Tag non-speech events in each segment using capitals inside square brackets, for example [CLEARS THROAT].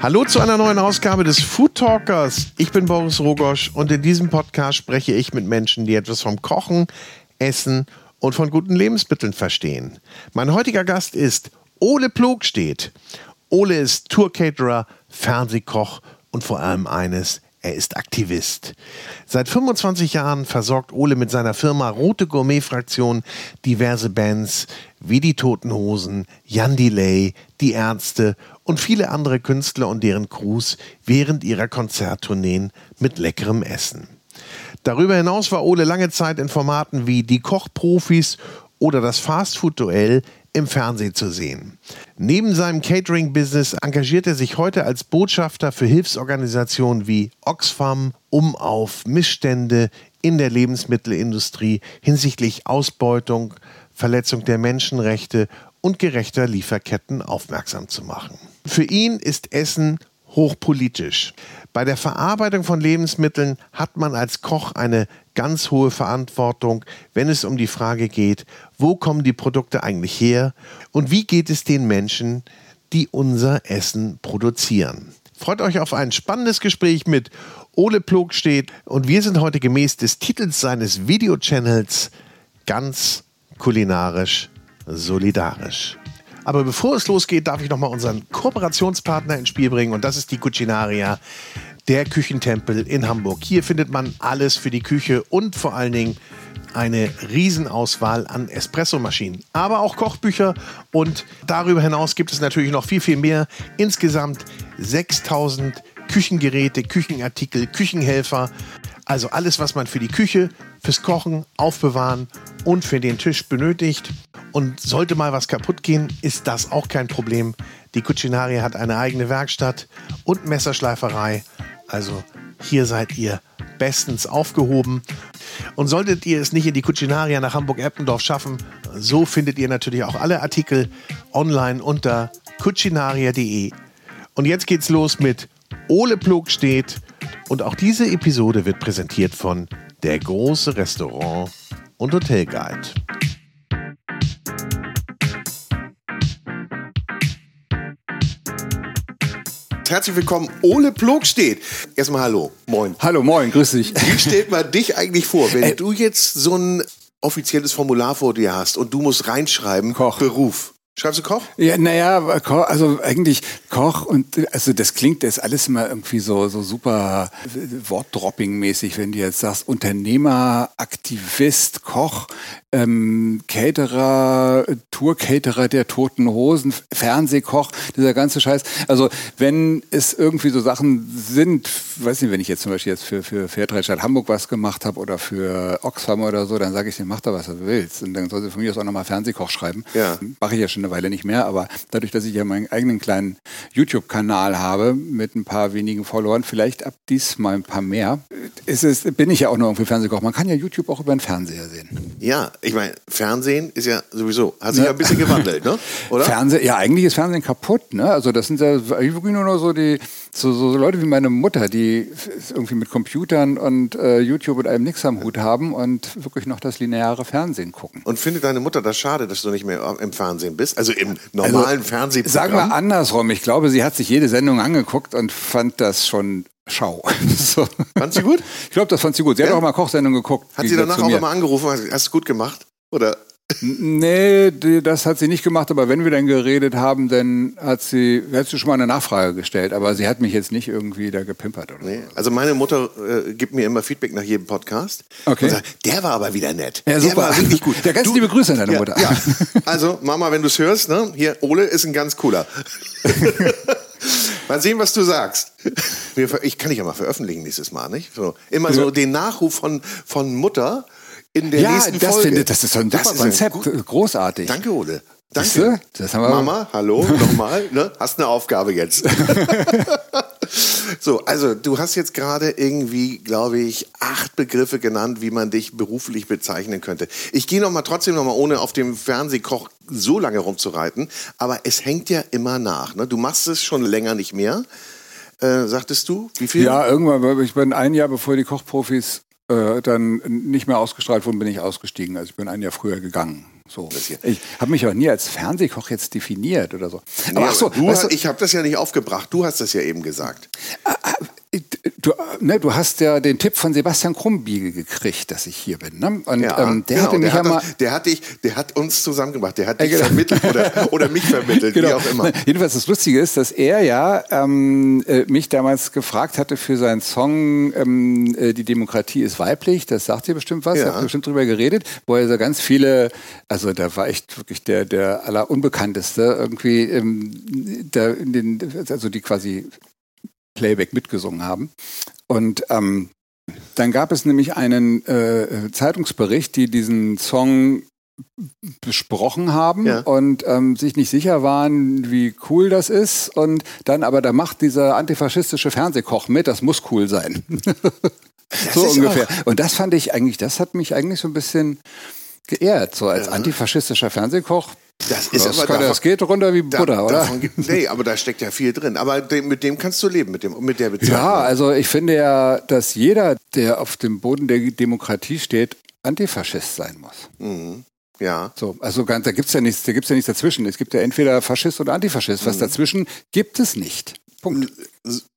Hallo zu einer neuen Ausgabe des Food Talkers. Ich bin Boris Rogosch und in diesem Podcast spreche ich mit Menschen, die etwas vom Kochen, Essen und von guten Lebensmitteln verstehen. Mein heutiger Gast ist Ole Plogstedt. Ole ist Tourcaterer, Fernsehkoch und vor allem eines, er ist Aktivist. Seit 25 Jahren versorgt Ole mit seiner Firma Rote Gourmet Fraktion diverse Bands wie die Toten Hosen, Jan Delay, die Ärzte und viele andere Künstler und deren Crews während ihrer Konzerttourneen mit leckerem Essen. Darüber hinaus war Ole lange Zeit in Formaten wie Die Kochprofis oder das Fastfood-Duell im Fernsehen zu sehen. Neben seinem Catering-Business engagiert er sich heute als Botschafter für Hilfsorganisationen wie Oxfam, Umauf, Missstände in der Lebensmittelindustrie hinsichtlich Ausbeutung, Verletzung der Menschenrechte und gerechter Lieferketten aufmerksam zu machen. Für ihn ist Essen hochpolitisch. Bei der Verarbeitung von Lebensmitteln hat man als Koch eine ganz hohe Verantwortung, wenn es um die Frage geht, wo kommen die Produkte eigentlich her und wie geht es den Menschen, die unser Essen produzieren. Freut euch auf ein spannendes Gespräch mit Ole Plogstedt und wir sind heute gemäß des Titels seines Videochannels ganz kulinarisch solidarisch. Aber bevor es losgeht, darf ich nochmal unseren Kooperationspartner ins Spiel bringen und das ist die Cucinaria, der Küchentempel in Hamburg. Hier findet man alles für die Küche und vor allen Dingen eine Riesenauswahl an Espressomaschinen, aber auch Kochbücher und darüber hinaus gibt es natürlich noch viel, viel mehr. Insgesamt 6000 Küchengeräte, Küchenartikel, Küchenhelfer, also alles, was man für die Küche, fürs Kochen, Aufbewahren und für den Tisch benötigt. Und sollte mal was kaputt gehen, ist das auch kein Problem. Die Cucinaria hat eine eigene Werkstatt und Messerschleiferei. Also hier seid ihr bestens aufgehoben. Und solltet ihr es nicht in die Cucinaria nach Hamburg-Eppendorf schaffen, so findet ihr natürlich auch alle Artikel online unter cucinaria.de. Und jetzt geht's los mit Ole Plog steht. Und auch diese Episode wird präsentiert von Der große Restaurant und Herzlich willkommen, Ole Plogstedt. Erstmal hallo, moin. Hallo, moin, grüß dich. Wie stellt man dich eigentlich vor, wenn du jetzt so ein offizielles Formular vor dir hast und du musst reinschreiben, Koch. Beruf. Schreibst du Koch? Ja, naja, also eigentlich Koch und also das klingt jetzt alles immer irgendwie so, so super Wortdropping-mäßig, wenn du jetzt sagst, Unternehmer, Aktivist, Koch, ähm, Caterer, Tour-Caterer der Toten Hosen, Fernsehkoch, dieser ganze Scheiß. Also wenn es irgendwie so Sachen sind, weiß nicht, wenn ich jetzt zum Beispiel jetzt für, für Fairtrade Hamburg was gemacht habe oder für Oxfam oder so, dann sage ich dir, mach da was du willst. Und dann soll sie von mir aus auch nochmal Fernsehkoch schreiben. Ja. Mache ich ja schon eine Weile nicht mehr, aber dadurch, dass ich ja meinen eigenen kleinen YouTube-Kanal habe mit ein paar wenigen Followern, vielleicht ab diesmal ein paar mehr, ist es, bin ich ja auch noch irgendwie Fernsehkoch. Man kann ja YouTube auch über den Fernseher sehen. Ja, ich meine, Fernsehen ist ja sowieso, hat sich ja, ein bisschen gewandelt, ne? Oder? Fernsehen, ja, eigentlich ist Fernsehen kaputt, ne? Also das sind ja wirklich nur noch so die, so, so Leute wie meine Mutter, die irgendwie mit Computern und äh, YouTube und allem nichts am Hut haben und wirklich noch das lineare Fernsehen gucken. Und findet deine Mutter das schade, dass du nicht mehr im Fernsehen bist? Also im normalen also, Fernsehprogramm? Sag mal andersrum. Ich glaube, sie hat sich jede Sendung angeguckt und fand das schon Schau. [LAUGHS] so. Fand sie gut? Ich glaube, das fand sie gut. Sie ja? hat auch mal Kochsendung geguckt. Hat sie danach auch immer angerufen, hast du gut gemacht? Oder? Nee, das hat sie nicht gemacht, aber wenn wir dann geredet haben, dann hat sie, hat sie schon mal eine Nachfrage gestellt, aber sie hat mich jetzt nicht irgendwie da gepimpert oder nee. Also meine Mutter äh, gibt mir immer Feedback nach jedem Podcast. Okay. Sagt, der war aber wieder nett. Ja, super. Der war wirklich gut. Ja, ganz du, liebe Grüße an deine ja, Mutter. Ja. [LAUGHS] Also, Mama, wenn du es hörst, ne? Hier, Ole ist ein ganz cooler. [LAUGHS] Mal sehen, was du sagst. Ich kann dich ja mal veröffentlichen nächstes Mal, nicht? So, immer so den Nachruf von, von Mutter in der ja, nächsten das Folge. Finde, das ist so ein Konzept. Großartig. Danke, Ole. Danke. Das haben wir Mama, hallo, [LAUGHS] nochmal. Ne? Hast eine Aufgabe jetzt. [LAUGHS] so, also du hast jetzt gerade irgendwie, glaube ich, acht Begriffe genannt, wie man dich beruflich bezeichnen könnte. Ich gehe noch mal trotzdem noch mal, ohne auf dem Fernsehkoch so lange rumzureiten, aber es hängt ja immer nach. Ne? Du machst es schon länger nicht mehr. Äh, sagtest du? Wie viel? Ja, irgendwann, ich bin ein Jahr bevor die Kochprofis äh, dann nicht mehr ausgestrahlt wurden, bin ich ausgestiegen. Also ich bin ein Jahr früher gegangen. So. Ich habe mich auch nie als Fernsehkoch jetzt definiert oder so. Aber, nee, ach so, du, weißt du, ich habe das ja nicht aufgebracht. Du hast das ja eben gesagt. Du, ne, du hast ja den Tipp von Sebastian Krumbiegel gekriegt, dass ich hier bin. Ne? Und ja, ähm, der genau, hatte mich der ja mal. Der hat, dich, der hat uns zusammengemacht, der hat dich genau. vermittelt oder, [LAUGHS] oder mich vermittelt, genau. wie auch immer. Jedenfalls das Lustige ist, dass er ja ähm, äh, mich damals gefragt hatte für seinen Song ähm, äh, Die Demokratie ist weiblich. Das sagt ihr bestimmt was, ja. habt bestimmt drüber geredet, wo er so ganz viele, also da war echt wirklich der, der allerunbekannteste irgendwie, ähm, da in den, also die quasi Playback mitgesungen haben. Und ähm, dann gab es nämlich einen äh, Zeitungsbericht, die diesen Song besprochen haben ja. und ähm, sich nicht sicher waren, wie cool das ist. Und dann aber, da macht dieser antifaschistische Fernsehkoch mit, das muss cool sein. [LAUGHS] so ungefähr. Auch. Und das fand ich eigentlich, das hat mich eigentlich so ein bisschen geehrt. So als ja. antifaschistischer Fernsehkoch das ist das, aber davon, das geht runter wie Butter, da, oder? Davon, nee, aber da steckt ja viel drin. Aber mit dem kannst du leben, mit, dem, mit der Bezeichnung. Ja, also ich finde ja, dass jeder, der auf dem Boden der Demokratie steht, Antifaschist sein muss. Mhm. Ja. So, also ganz, da gibt's ja nichts, da gibt's ja nichts dazwischen. Es gibt ja entweder Faschist oder Antifaschist. Was mhm. dazwischen gibt es nicht. Punkt.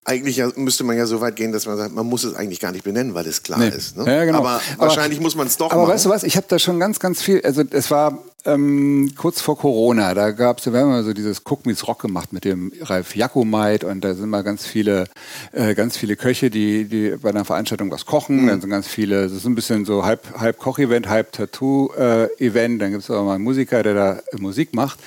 Eigentlich ja, müsste man ja so weit gehen, dass man sagt, man muss es eigentlich gar nicht benennen, weil es klar nee. ist. Ne? Ja, genau. Aber, aber wahrscheinlich muss man es doch Aber machen. weißt du was, ich habe da schon ganz, ganz viel, also es war ähm, kurz vor Corona, da gab es, wir haben mal so dieses Cook Meets Rock gemacht mit dem Ralf Jakomait und da sind mal ganz viele, äh, ganz viele Köche, die, die bei einer Veranstaltung was kochen. Mhm. Dann sind ganz viele, das ist ein bisschen so halb, halb Koch-Event, halb Tattoo-Event. Äh, dann gibt es auch mal einen Musiker, der da Musik macht.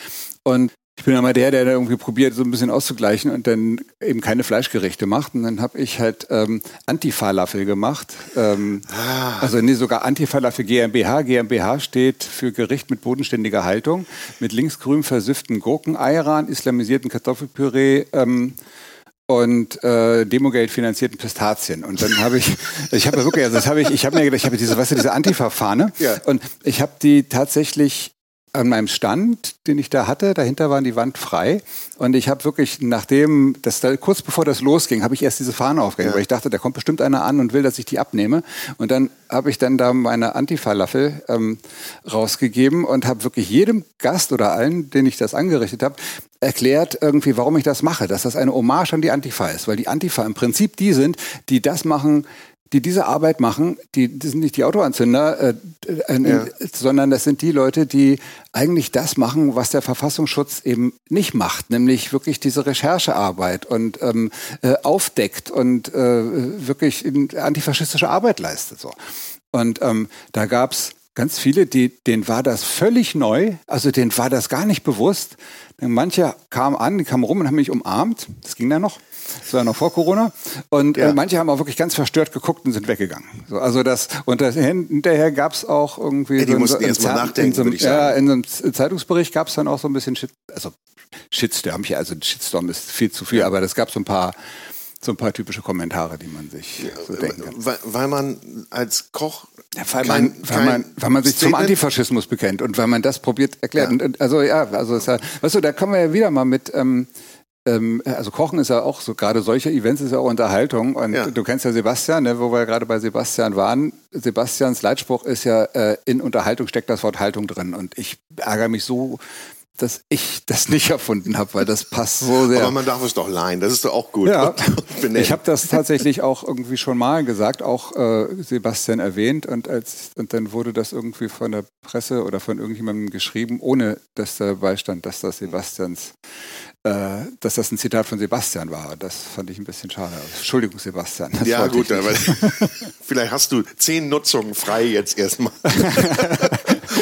Und ich bin immer der, der irgendwie probiert, so ein bisschen auszugleichen und dann eben keine Fleischgerichte macht. Und dann habe ich halt ähm, Antifalafel gemacht. Ähm, ah. Also nee, sogar Antifalafel GmbH. GmbH steht für Gericht mit bodenständiger Haltung, mit linksgrün versifften Gurken, Ayran, islamisierten Kartoffelpüree, ähm, und äh, Demogeld finanzierten Pistazien. Und dann habe ich, [LAUGHS] ich habe wirklich, also das habe ich, ich habe mir gedacht, ich habe diese, weißt du, diese Antifa-Fahne ja. und ich habe die tatsächlich an meinem Stand, den ich da hatte, dahinter war die Wand frei. Und ich habe wirklich, nachdem, das, kurz bevor das losging, habe ich erst diese Fahne aufgehängt, ja. weil ich dachte, da kommt bestimmt einer an und will, dass ich die abnehme. Und dann habe ich dann da meine Antifalafel ähm, rausgegeben und habe wirklich jedem Gast oder allen, den ich das angerichtet habe, erklärt irgendwie, warum ich das mache, dass das eine Hommage an die Antifa ist, weil die Antifa im Prinzip die sind, die das machen, die diese Arbeit machen, die, die sind nicht die Autoanzünder, äh, äh, ja. sondern das sind die Leute, die eigentlich das machen, was der Verfassungsschutz eben nicht macht, nämlich wirklich diese Recherchearbeit und ähm, äh, aufdeckt und äh, wirklich antifaschistische Arbeit leistet. So. Und ähm, da gab's ganz viele, die, denen war das völlig neu, also denen war das gar nicht bewusst. Manche kamen an, die kamen rum und haben mich umarmt, das ging dann noch. Das war noch vor Corona. Und äh, ja. äh, manche haben auch wirklich ganz verstört geguckt und sind weggegangen. So, also das, und das, hinterher gab es auch irgendwie. Ja, die so mussten so, erst mal nachdenken, so, würde ich sagen. Ja, in so einem Zeitungsbericht gab es dann auch so ein bisschen Shit, also Shitstorm, also Shitstorm ist viel zu viel, aber das gab so ein paar so ein paar typische Kommentare, die man sich so denken kann. Weil, weil, man als Koch. Ja, weil, kein, man, weil, man, weil man sich Statement? zum Antifaschismus bekennt und weil man das probiert erklärt. Ja. Und, also ja, also ja, weißt du, da kommen wir ja wieder mal mit. Ähm, ähm, also Kochen ist ja auch so, gerade solche Events ist ja auch Unterhaltung. Und ja. du kennst ja Sebastian, ne, wo wir gerade bei Sebastian waren. Sebastians Leitspruch ist ja, äh, in Unterhaltung steckt das Wort Haltung drin. Und ich ärgere mich so dass ich das nicht erfunden habe, weil das passt so sehr. Aber man darf es doch leihen, das ist doch auch gut. Ja, [LAUGHS] ich habe das tatsächlich auch irgendwie schon mal gesagt, auch äh, Sebastian erwähnt und, als, und dann wurde das irgendwie von der Presse oder von irgendjemandem geschrieben, ohne dass dabei stand, dass das Sebastians dass das ein Zitat von Sebastian war. Das fand ich ein bisschen schade. Entschuldigung, Sebastian. ja, gut, aber [LAUGHS] vielleicht hast du zehn Nutzungen frei jetzt erstmal. [LAUGHS]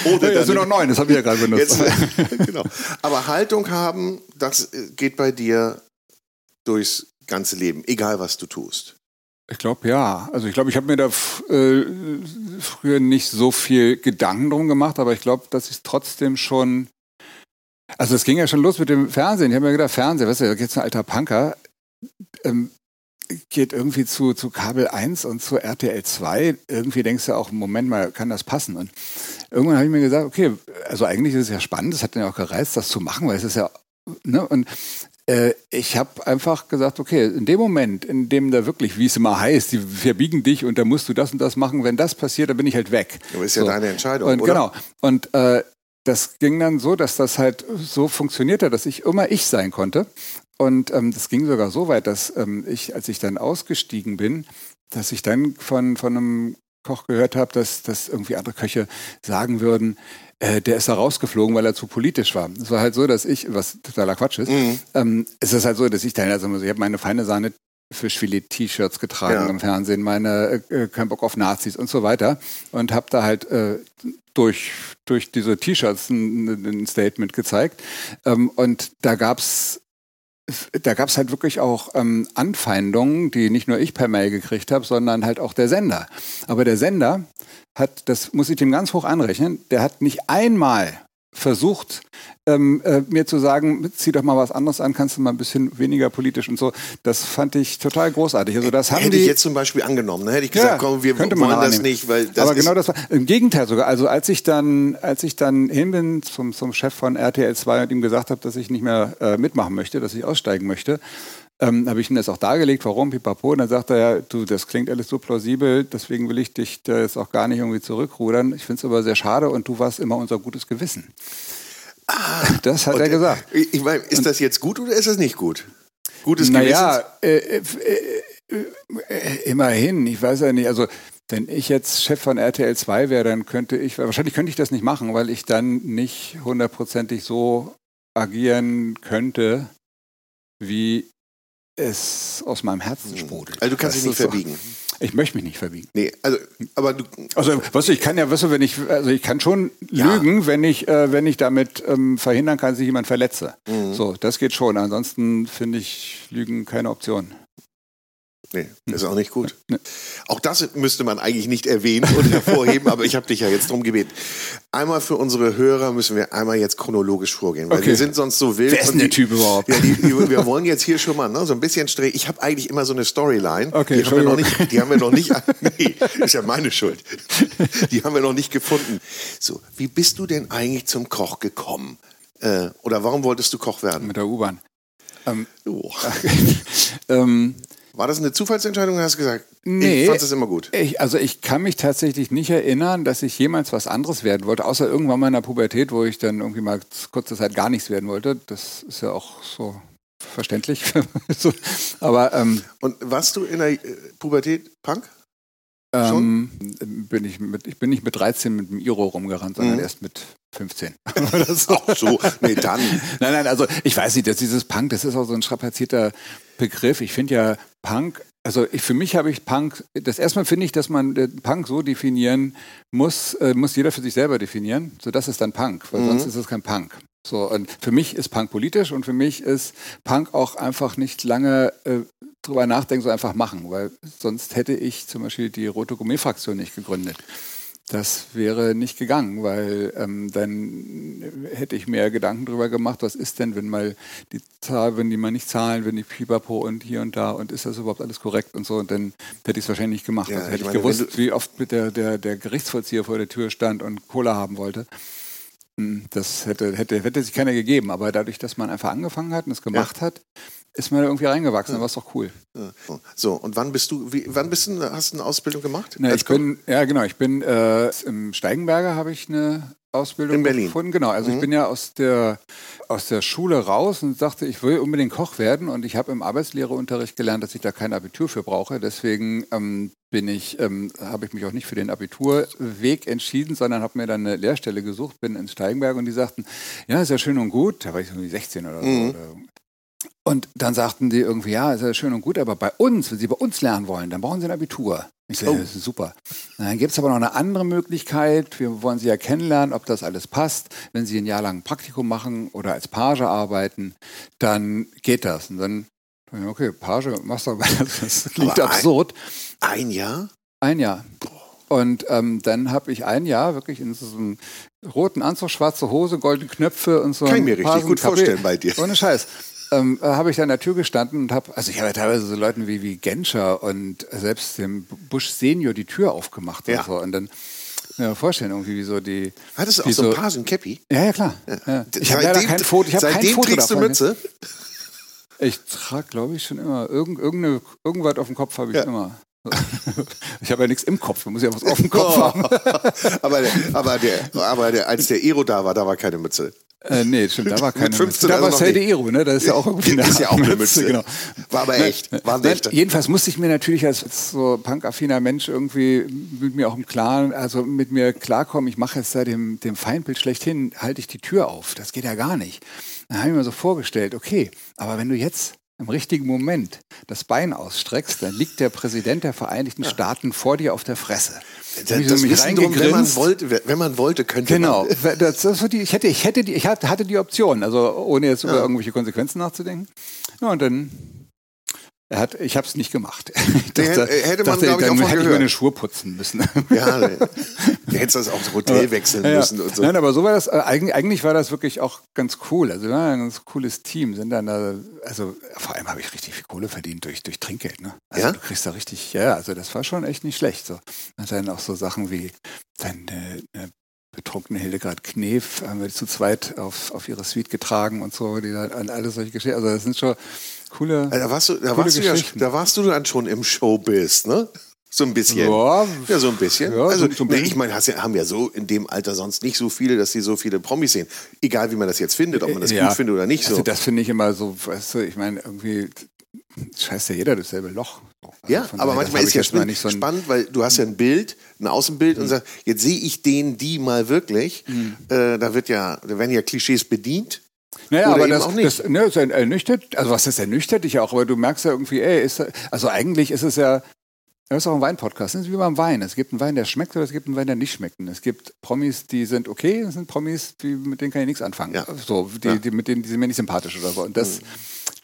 Oder ja, sind noch neun, das habe ich ja gerade benutzt. Jetzt, [LAUGHS] genau. Aber Haltung haben, das geht bei dir durchs ganze Leben, egal was du tust. Ich glaube ja. Also ich glaube, ich habe mir da äh, früher nicht so viel Gedanken drum gemacht, aber ich glaube, dass ich trotzdem schon also es ging ja schon los mit dem Fernsehen. Ich habe mir gedacht, Fernsehen, weißt du, da geht ein alter Punker, ähm, geht irgendwie zu, zu Kabel 1 und zu RTL 2. Irgendwie denkst du auch, Moment mal, kann das passen? Und irgendwann habe ich mir gesagt, okay, also eigentlich ist es ja spannend, es hat mir auch gereizt, das zu machen, weil es ist ja, ne, und Äh, ich habe einfach gesagt, okay, in dem Moment, in dem da wirklich, wie es immer heißt, die verbiegen dich und da musst du das und das machen, wenn das passiert, dann bin ich halt weg. Aber ist ja So. deine Entscheidung, Und oder? genau. Und äh, das ging dann so, dass das halt so funktionierte, dass ich immer ich sein konnte. Und ähm, das ging sogar so weit, dass ähm, ich, als ich dann ausgestiegen bin, dass ich dann von, von einem Koch gehört habe, dass, dass irgendwie andere Köche sagen würden, äh, der ist da rausgeflogen, weil er zu politisch war. Es war halt so, dass ich, was totaler Quatsch ist, Mhm. ähm, es ist halt so, dass ich dann, also ich habe meine feine Sahne Fischfilet-T-Shirts getragen Ja. im Fernsehen, meine äh, kein Bock auf Nazis und so weiter und habe da halt äh, durch, durch diese T-Shirts ein, ein Statement gezeigt. Ähm, und da gab's da gab's halt wirklich auch ähm, Anfeindungen, die nicht nur ich per Mail gekriegt habe, sondern halt auch der Sender. Aber der Sender hat, das muss ich dem ganz hoch anrechnen, der hat nicht einmal versucht, ähm, äh, mir zu sagen, zieh doch mal was anderes an, kannst du mal ein bisschen weniger politisch und so. Das fand ich total großartig. Also das haben Hätte die ich jetzt zum Beispiel angenommen, ne? hätte ich gesagt, komm, wir wollen das nicht, weil das Aber genau das war im Gegenteil sogar. Also als ich dann, als ich dann hin bin zum, zum Chef von RTL 2 und ihm gesagt habe, dass ich nicht mehr äh, mitmachen möchte, dass ich aussteigen möchte, ähm, habe ich ihm das auch dargelegt, warum, pipapo. Und dann sagt er, ja, du, das klingt alles so plausibel, deswegen will ich dich da jetzt auch gar nicht irgendwie zurückrudern. Ich finde es aber sehr schade und du warst immer unser gutes Gewissen. das hat Und, er gesagt. Ich meine, ist das jetzt gut oder ist das nicht gut? Gutes Gewissen. Naja, äh, äh, äh, äh, immerhin, ich weiß ja nicht, also wenn ich jetzt Chef von RTL 2 wäre, dann könnte ich, wahrscheinlich könnte ich das nicht machen, weil ich dann nicht hundertprozentig so agieren könnte, wie es aus meinem Herzen sprudelt. Also du kannst dich nicht ist so- verbiegen. Ich möchte mich nicht verbiegen. Nee, also, aber du, Also, weißt du, ich kann ja, weißt du, wenn ich, also ich kann schon Ja. lügen, wenn ich, äh, wenn ich damit ähm, verhindern kann, dass ich jemand verletze. Mhm. So, das geht schon. Ansonsten finde ich Lügen keine Option. Nee, ist auch nicht gut. Nee. Auch das müsste man eigentlich nicht erwähnen und hervorheben, [LAUGHS] aber ich habe dich ja jetzt drum gebeten. Einmal für unsere Hörer müssen wir einmal jetzt chronologisch vorgehen, weil Okay. wir sind sonst so wild. Wer ist denn der die- Typ überhaupt? Ja, die, die, [LAUGHS] wir wollen jetzt hier schon mal ne, so ein bisschen streng. Ich habe eigentlich immer so eine Storyline. Okay, die haben wir noch nicht. Die haben wir noch nicht. [LAUGHS] Nee, ist ja meine Schuld. Die haben wir noch nicht gefunden. So, wie bist du denn eigentlich zum Koch gekommen? Äh, oder warum wolltest du Koch werden? Mit der U-Bahn. Ähm, Oh. ähm, War das eine Zufallsentscheidung oder hast du gesagt, Nee. ich fand es immer gut? ich, also ich kann mich tatsächlich nicht erinnern, dass ich jemals was anderes werden wollte, außer irgendwann mal in der Pubertät, wo ich dann irgendwie mal kurze Zeit gar nichts werden wollte. Das ist ja auch so verständlich. [LAUGHS] so, aber ähm, Und warst du in der äh, Pubertät Punk? Ähm, bin ich, mit, ich bin nicht mit 13 mit dem Iro rumgerannt, sondern Mhm. erst mit 15. [LAUGHS] [LAUGHS] Ach so, nee, dann. Nein, nein, also ich weiß nicht, dass dieses Punk, das ist auch so ein strapazierter Begriff. Ich finde ja Punk, also ich, für mich habe ich Punk, das erstmal finde ich, dass man den Punk so definieren muss, äh, muss jeder für sich selber definieren. So, das ist dann Punk, weil Mhm. sonst ist es kein Punk. So, und für mich ist Punk politisch und für mich ist Punk auch einfach nicht lange äh, drüber nachdenken, so einfach machen, weil sonst hätte ich zum Beispiel die Rote Gourmet-Fraktion nicht gegründet. Das wäre nicht gegangen, weil ähm, dann hätte ich mir Gedanken darüber gemacht, was ist denn, wenn mal die Zahl, wenn die mal nicht zahlen, wenn die Pipapo und hier und da und ist das überhaupt alles korrekt und so und dann hätte ich es wahrscheinlich nicht gemacht. Ja, also hätte ich ich, meine, gewusst, wie oft mit der, der, der Gerichtsvollzieher vor der Tür stand und Cola haben wollte. Hm, Das hätte, hätte, hätte sich keiner gegeben, aber dadurch, dass man einfach angefangen hat und es gemacht hat, ist man da irgendwie reingewachsen, war es doch cool. So, und wann bist du, wie, wann bist du, hast du eine Ausbildung gemacht? Na, ich bin, ja genau, ich bin äh, im Steigenberger habe ich eine Ausbildung In Berlin. gefunden. Genau, also Mhm. ich bin ja aus der, aus der Schule raus und sagte, ich will unbedingt Koch werden und ich habe im Arbeitslehreunterricht gelernt, dass ich da kein Abitur für brauche. Deswegen ähm, bin ich, ähm, habe ich mich auch nicht für den Abiturweg entschieden, sondern habe mir dann eine Lehrstelle gesucht, bin ins Steigenberg und die sagten, ja, ist ja schön und gut, da war ich irgendwie 16 oder so. Mhm. Oder, und dann sagten die irgendwie, ja, ist ja schön und gut, aber bei uns, wenn Sie bei uns lernen wollen, dann brauchen Sie ein Abitur. Ich so, Oh. das ist super. Und dann gibt es aber noch eine andere Möglichkeit. Wir wollen Sie ja kennenlernen, ob das alles passt. Wenn Sie ein Jahr lang ein Praktikum machen oder als Page arbeiten, dann geht das. Und dann, okay, Page, machst du, [LAUGHS] das klingt Aber ein- absurd. Ein Jahr? Ein Jahr. Und ähm, dann habe ich ein Jahr wirklich in so einem roten Anzug, schwarze Hose, goldene Knöpfe und so. Kann ich ein mir richtig gut Kaffee- vorstellen bei dir. Ohne Scheiß. Ähm, äh, habe ich da an der Tür gestanden und habe, also ich habe ja teilweise so Leuten wie, wie Genscher und selbst dem Bush Senior die Tür aufgemacht Ja. und so. Und dann ja, vorstellen irgendwie, wie so die. Hattest du auch so ein Pagen Cappy? Ja, ja, klar. Ja. Ich habe leider Seitdem- kein Foto. Ich habe kein seitdem Foto trägst du davon. Mütze? Ich trage, glaube ich, schon immer. Irgend, irgendeine, irgendwas auf dem Kopf habe ich ja. immer. Ich habe ja nichts im Kopf, man muss ja was auf dem Kopf oh. haben. [LAUGHS] aber, der, aber, der, aber der, als der Ero da war, da war keine Mütze. Äh, nee, stimmt, da war keine Mit 15, Mütze. Da war Sede Ero, ne? Da ist ja auch [LAUGHS] irgendwie eine, ist ja auch eine Mütze. Genau. War aber echt. War Nein, jedenfalls musste ich mir natürlich als, so punkaffiner Mensch irgendwie mit mir auch im Klaren, also mit mir klarkommen, ich mache jetzt da dem, dem Feindbild schlechthin, halte ich die Tür auf. Das geht ja gar nicht. Dann habe ich mir so vorgestellt, okay, aber wenn du jetzt im richtigen Moment das Bein ausstreckst, dann liegt der Präsident der Vereinigten Staaten vor dir auf der Fresse. Das, das so drum, wenn man wollte, wenn man wollte, könnte genau. man. Genau. Ich hätte, ich hätte, die, ich hatte die Option, also ohne jetzt ja. über irgendwelche Konsequenzen nachzudenken. Ja, und dann er hat, ich habe es nicht gemacht. [LAUGHS] Ich dachte, hätte man, glaube ich, dann auch hätte ich meine Schuhe putzen müssen. [LAUGHS] Ja, du hättest das aufs Hotel wechseln ja, müssen und so. Nein, aber so war das, äh, eigentlich, eigentlich war das wirklich auch ganz cool. Also wir waren ein ganz cooles Team. Sind dann da, also vor allem habe ich richtig viel Kohle verdient durch, durch Trinkgeld. Ne? Also ja? du kriegst da richtig, ja, also das war schon echt nicht schlecht. So. Und dann auch so Sachen wie dann eine, eine betrunkene Hildegard Knef haben wir zu zweit auf, auf ihre Suite getragen und so, die dann alles solche Geschichten. Also das sind schon coole. Da warst du, da warst du, ja, da warst du dann schon im Showbiz, ne? So ein bisschen. Ja, ja so ein bisschen. Ja, also, so, ne, ich meine, haben ja so in dem Alter sonst nicht so viele, dass sie so viele Promis sehen. Egal, wie man das jetzt findet, ob man das ja. gut findet oder nicht. Also, das finde ich immer so, weißt du, ich meine, irgendwie scheißt ja jeder dasselbe Loch. Also ja, aber manchmal ist ja spannend, so spannend, weil du hast ja ein Bild, ein Außenbild mhm. und sagst, jetzt sehe ich den, die mal wirklich. Mhm. Äh, da wird ja, da werden ja Klischees bedient. Naja, Oder aber das, auch nicht. das ne, ist ernüchtert, also was ist ernüchtert dich auch, aber du merkst ja irgendwie, ey, ist, also eigentlich ist es ja, das ist auch ein Weinpodcast. Das ist wie beim Wein. Es gibt einen Wein, der schmeckt oder es gibt einen Wein, der nicht schmeckt. es gibt Promis, die sind okay, es sind Promis, die, mit denen kann ich nichts anfangen. Ja. So, die, ja. die, mit denen die sind mir nicht sympathisch oder so. Und das, mhm.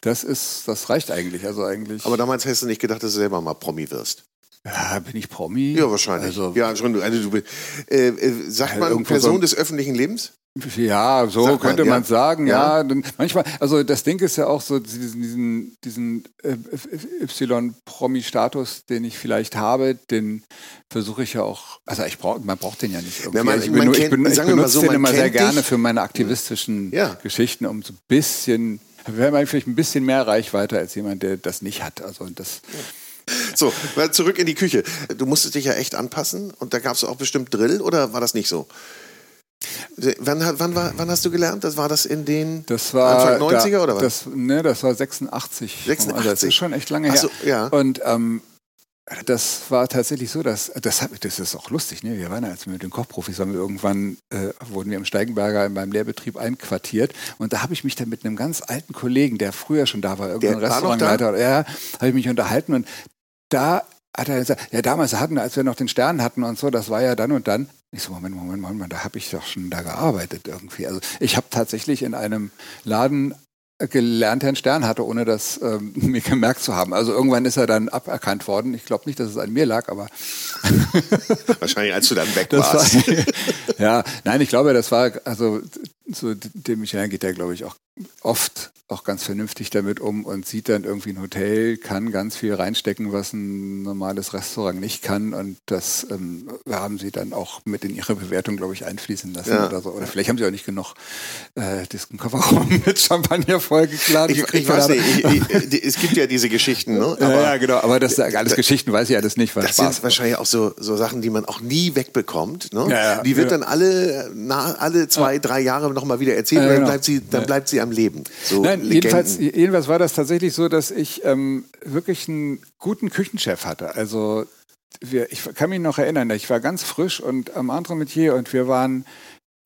das ist, das reicht eigentlich. Also eigentlich. Aber damals hast du nicht gedacht, dass du selber mal Promi wirst. Ja, bin ich Promi? Ja, wahrscheinlich. Also, ja, schon. Also, du, äh, äh, sagt man Person so des öffentlichen Lebens? Ja, so Sagt könnte man, ja. sagen, ja. ja. Manchmal, also das Ding ist ja auch so, diesen, diesen, diesen äh, Y-Promi-Status, den ich vielleicht habe, den versuche ich ja auch, also ich brauch, man braucht den ja nicht irgendwie. Ja, man, also ich, benutze, kennt, ich, ben, ich so, den immer sehr gerne für meine aktivistischen. Geschichten, um so ein bisschen, wir haben vielleicht ein bisschen mehr Reichweite als jemand, der das nicht hat. Also das... So, zurück in die Küche. Du musstest dich ja echt anpassen und da gab es auch bestimmt Drill oder war das nicht so? Wann, wann, war, wann hast du gelernt? Das war das in den das Anfang 90er da, oder was? Das, ne, das war 86. 86. Also das ist schon echt lange her. So, ja. Und ähm, das war tatsächlich so, dass das, das ist auch lustig. Ne? Wir waren ja, als wir mit den Kochprofis waren, wir irgendwann äh, wurden wir im Steigenberger in meinem Lehrbetrieb einquartiert und da habe ich mich dann mit einem ganz alten Kollegen, der früher schon da war, irgendein Restaurantleiter, ja, habe ich mich unterhalten und da hat er gesagt, ja damals hatten, als wir noch den Stern hatten und so, das war ja dann und dann. Ich so, Moment, Moment, Moment, da habe ich doch schon da gearbeitet irgendwie. Also ich habe tatsächlich in einem Laden gelernt einen Stern hatte, ohne das ähm, [LAUGHS] mir gemerkt zu haben. Also irgendwann ist er dann aberkannt worden. Ich glaube nicht, dass es an mir lag, aber [LAUGHS] wahrscheinlich als du dann weg warst. War, [LAUGHS] ja, nein, ich glaube, das war also so dem Michelin geht ja, glaube ich, auch oft auch ganz vernünftig damit um und sieht dann irgendwie ein Hotel, kann ganz viel reinstecken, was ein normales Restaurant nicht kann. Und das ähm, haben sie dann auch mit in ihre Bewertung, glaube ich, einfließen lassen ja. oder so. Oder vielleicht haben sie auch nicht genug äh, diesen Kofferraum [LAUGHS] mit Champagner vollgeladen. Ich, ich weiß nicht, ich, ich, es gibt ja diese Geschichten, ne? Aber, ja, ja, genau, aber das alles Geschichten weiß ich alles nicht. Was das Spaß sind wahrscheinlich auch so, so Sachen, die man auch nie wegbekommt. Ne? Ja, die wird dann alle, na, alle zwei, drei Jahre nochmal wieder erzählt und dann, genau. bleibt sie, dann bleibt sie am Leben. So Nein, jedenfalls, jedenfalls war das tatsächlich so, dass ich ähm, wirklich einen guten Küchenchef hatte. Also wir, ich kann mich noch erinnern, ich war ganz frisch und am Entremetier und wir waren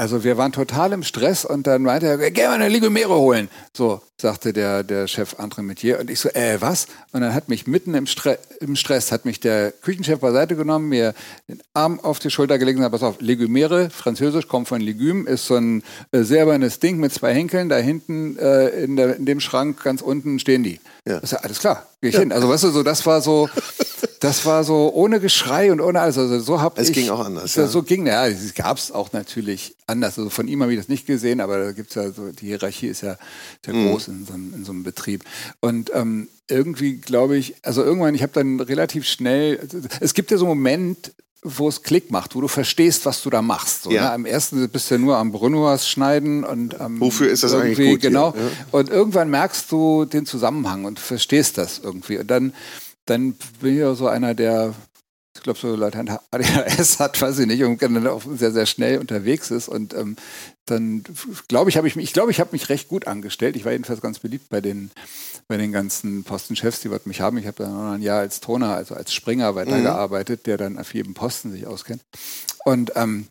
also wir waren total im Stress und dann meinte er, geh mal eine Ligomere holen. So, sagte der, der Chef Entremetier. Und ich so, äh, was? Und dann hat mich mitten im, Stre im Stress, hat mich der Küchenchef beiseite genommen, mir den Arm auf die Schulter gelegt und gesagt, pass auf, Legumere, französisch, kommt von Legüm, ist so ein äh, silbernes Ding mit zwei Henkeln. Da hinten äh, in, der, in dem Schrank ganz unten stehen die. Ja. Ist ja alles klar, gehe ich ja. hin. Also weißt du, so, das war so, das war so ohne Geschrei und ohne alles. Also so habe ich. Es ging auch anders. Ja. So ging, ja, es gab es auch natürlich anders. Also von ihm habe ich das nicht gesehen, aber da gibt es ja so, die Hierarchie ist ja sehr mhm. groß in so, in so, einem Betrieb. Und ähm, irgendwie glaube ich, also irgendwann, ich habe dann relativ schnell, es gibt ja so einen Moment, wo es Klick macht, wo du verstehst, was du da machst. So, Ja. ne? Am ersten bist du ja nur am Brunnenhaus schneiden und am Wofür ist das eigentlich irgendwie, gut hier? Genau. Ja. Und irgendwann merkst du den Zusammenhang und verstehst das irgendwie. Und dann, dann bin ich ja so einer, der, ich glaube, so latent ADHS hat, [LAUGHS] weiß ich nicht, und dann auch sehr, sehr schnell unterwegs ist. Und ähm, dann glaube ich, habe ich mich, ich glaube, ich habe mich recht gut angestellt. Ich war jedenfalls ganz beliebt bei den, bei den ganzen Postenchefs, die wollten mich haben. Ich habe dann noch ein Jahr als Toner, also als Springer weitergearbeitet, der dann auf jedem Posten sich auskennt. Und ähm,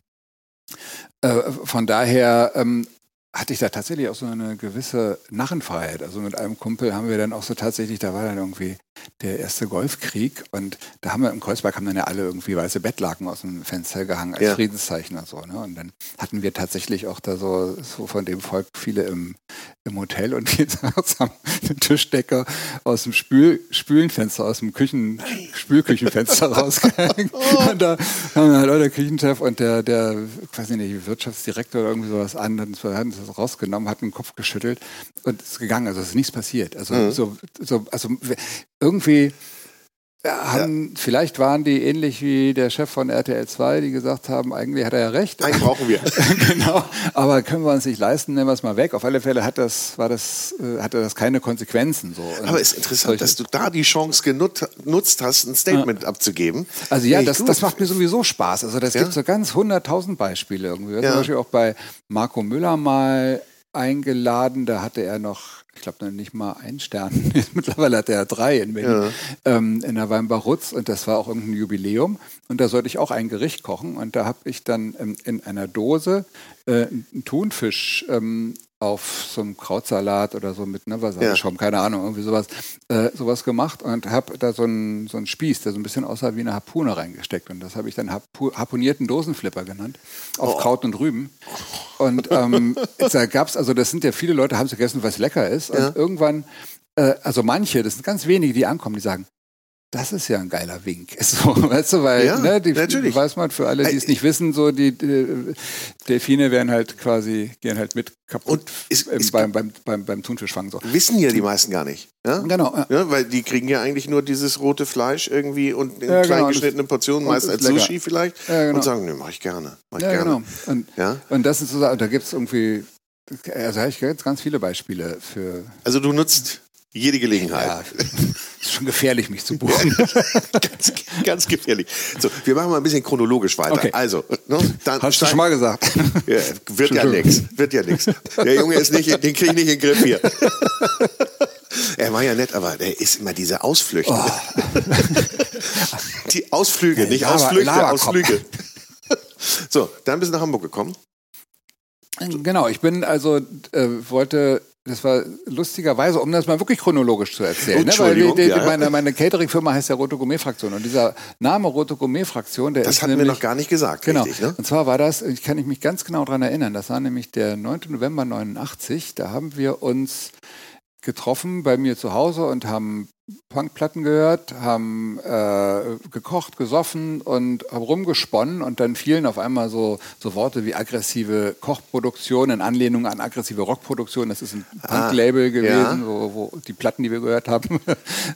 äh, von daher ähm, hatte ich da tatsächlich auch so eine gewisse Narrenfreiheit. Also mit einem Kumpel haben wir dann auch so tatsächlich, da war dann irgendwie der erste Golfkrieg und da haben wir im Kreuzberg haben dann ja alle irgendwie weiße Bettlaken aus dem Fenster gehangen als Ja. Friedenszeichen und so. Ne? Und dann hatten wir tatsächlich auch da so, so von dem Volk viele im, im Hotel und wir [LAUGHS] haben den Tischdecker aus dem Spül, Spülenfenster, aus dem Küchen, Spülküchenfenster [LAUGHS] rausgehängt. Und da haben wir halt auch der Küchenchef und der, der, ich weiß nicht, Wirtschaftsdirektor oder irgendwie sowas an, hatten das rausgenommen, hat den Kopf geschüttelt und ist gegangen. Also es ist nichts passiert. Also so, so, also irgendwie ja, haben, vielleicht waren die ähnlich wie der Chef von RTL 2, die gesagt haben, eigentlich hat er ja recht. Einen brauchen wir. [LAUGHS] genau, aber können wir uns nicht leisten, nehmen wir es mal weg. Auf alle Fälle hat das, war das, äh, hatte das keine Konsequenzen. So. Aber es ist interessant, dass du da die Chance genut- genutzt hast, ein Statement abzugeben. Also ja, das, das macht mir sowieso Spaß. Also das Ja? gibt so ganz hunderttausend Beispiele irgendwie. Ja. Zum Beispiel auch bei Marco Müller mal eingeladen, da hatte er noch, ich glaube noch nicht mal einen Stern. [LAUGHS] Mittlerweile hat er ja drei in Berlin, ähm, in der Weinbach-Rutz und das war auch irgendein Jubiläum. Und da sollte ich auch ein Gericht kochen und da habe ich dann ähm, in einer Dose äh, einen Thunfisch ähm, auf so einem Krautsalat oder so mit ne, Wasabi-Schaum, keine Ahnung, irgendwie sowas, äh, sowas gemacht und habe da so einen, so einen Spieß, der so ein bisschen aussah wie eine Harpune reingesteckt. Und das habe ich dann harpu harpunierten Dosenflipper genannt, auf Kraut und Rüben. Und ähm, [LAUGHS] da gab es, also das sind ja viele Leute, haben es gegessen, es lecker ist. Und Ja. irgendwann, äh, also manche, das sind ganz wenige, die ankommen, die sagen, das ist ja ein geiler Wink. [LAUGHS] So, weißt du, weil, Ja, ne, die, natürlich. weiß man, für alle, die es nicht wissen, so die, die Delfine werden halt quasi, gehen halt mit kaputt Und ähm, es beim, beim, beim, beim Thunfischfang. So. Wissen ja die meisten gar nicht. Ja? Genau. Ja. Ja, weil die kriegen ja eigentlich nur dieses rote Fleisch irgendwie und in Ja, genau, klein geschnittenen Portionen, meist ist als lecker. Sushi vielleicht, genau. und sagen, ne, mach ich gerne. Mach ich Ja, gerne. genau. Und, Ja? und das ist so, da gibt es irgendwie, also habe ich jetzt ganz viele Beispiele für. Also du nutzt jede Gelegenheit. Ja, ist schon gefährlich, mich zu buchen. [LAUGHS] ganz, ganz gefährlich. So, wir machen mal ein bisschen chronologisch weiter. Okay. Also, ne, dann Hast du schon mal gesagt? [LAUGHS] Ja, wird ja nix. Wird ja nix. Der Junge ist nicht, den krieg ich nicht in den Griff hier. [LAUGHS] Er war ja nett, aber der ist immer diese Ausflüchte. Die Ausflüge, nicht Laber- Ausflüchte, Laberkopf. Ausflüge. So, dann bist du nach Hamburg gekommen. Genau, ich bin also, äh, wollte, das war lustigerweise, um das mal wirklich chronologisch zu erzählen, ne? weil die, die, ja. meine, meine Catering-Firma heißt ja Rote Gourmet-Fraktion und dieser Name Rote Gourmet-Fraktion, der Das ist hatten wir nämlich, noch gar nicht gesagt, Genau. richtig, ne? Und zwar war das, ich kann mich ganz genau daran erinnern, das war nämlich der 9. November 89. Da haben wir uns getroffen bei mir zu Hause und haben Punkplatten gehört, haben äh, gekocht, gesoffen und haben rumgesponnen und dann fielen auf einmal so, so Worte wie aggressive Kochproduktion in Anlehnung an aggressive Rockproduktion. Das ist ein Punk-Label gewesen, ja. wo, wo die Platten, die wir gehört haben,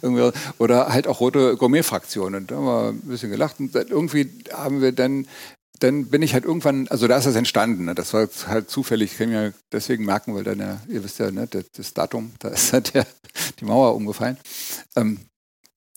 [LAUGHS] oder halt auch rote Gourmet-Fraktion. Und da haben wir ein bisschen gelacht und irgendwie haben wir dann dann bin ich halt irgendwann, also da ist das entstanden. Ne? Das war halt zufällig, ich kann mir deswegen merken, weil dann ja, ihr wisst ja, ne, das, das Datum, da ist halt der, die Mauer umgefallen. Ähm,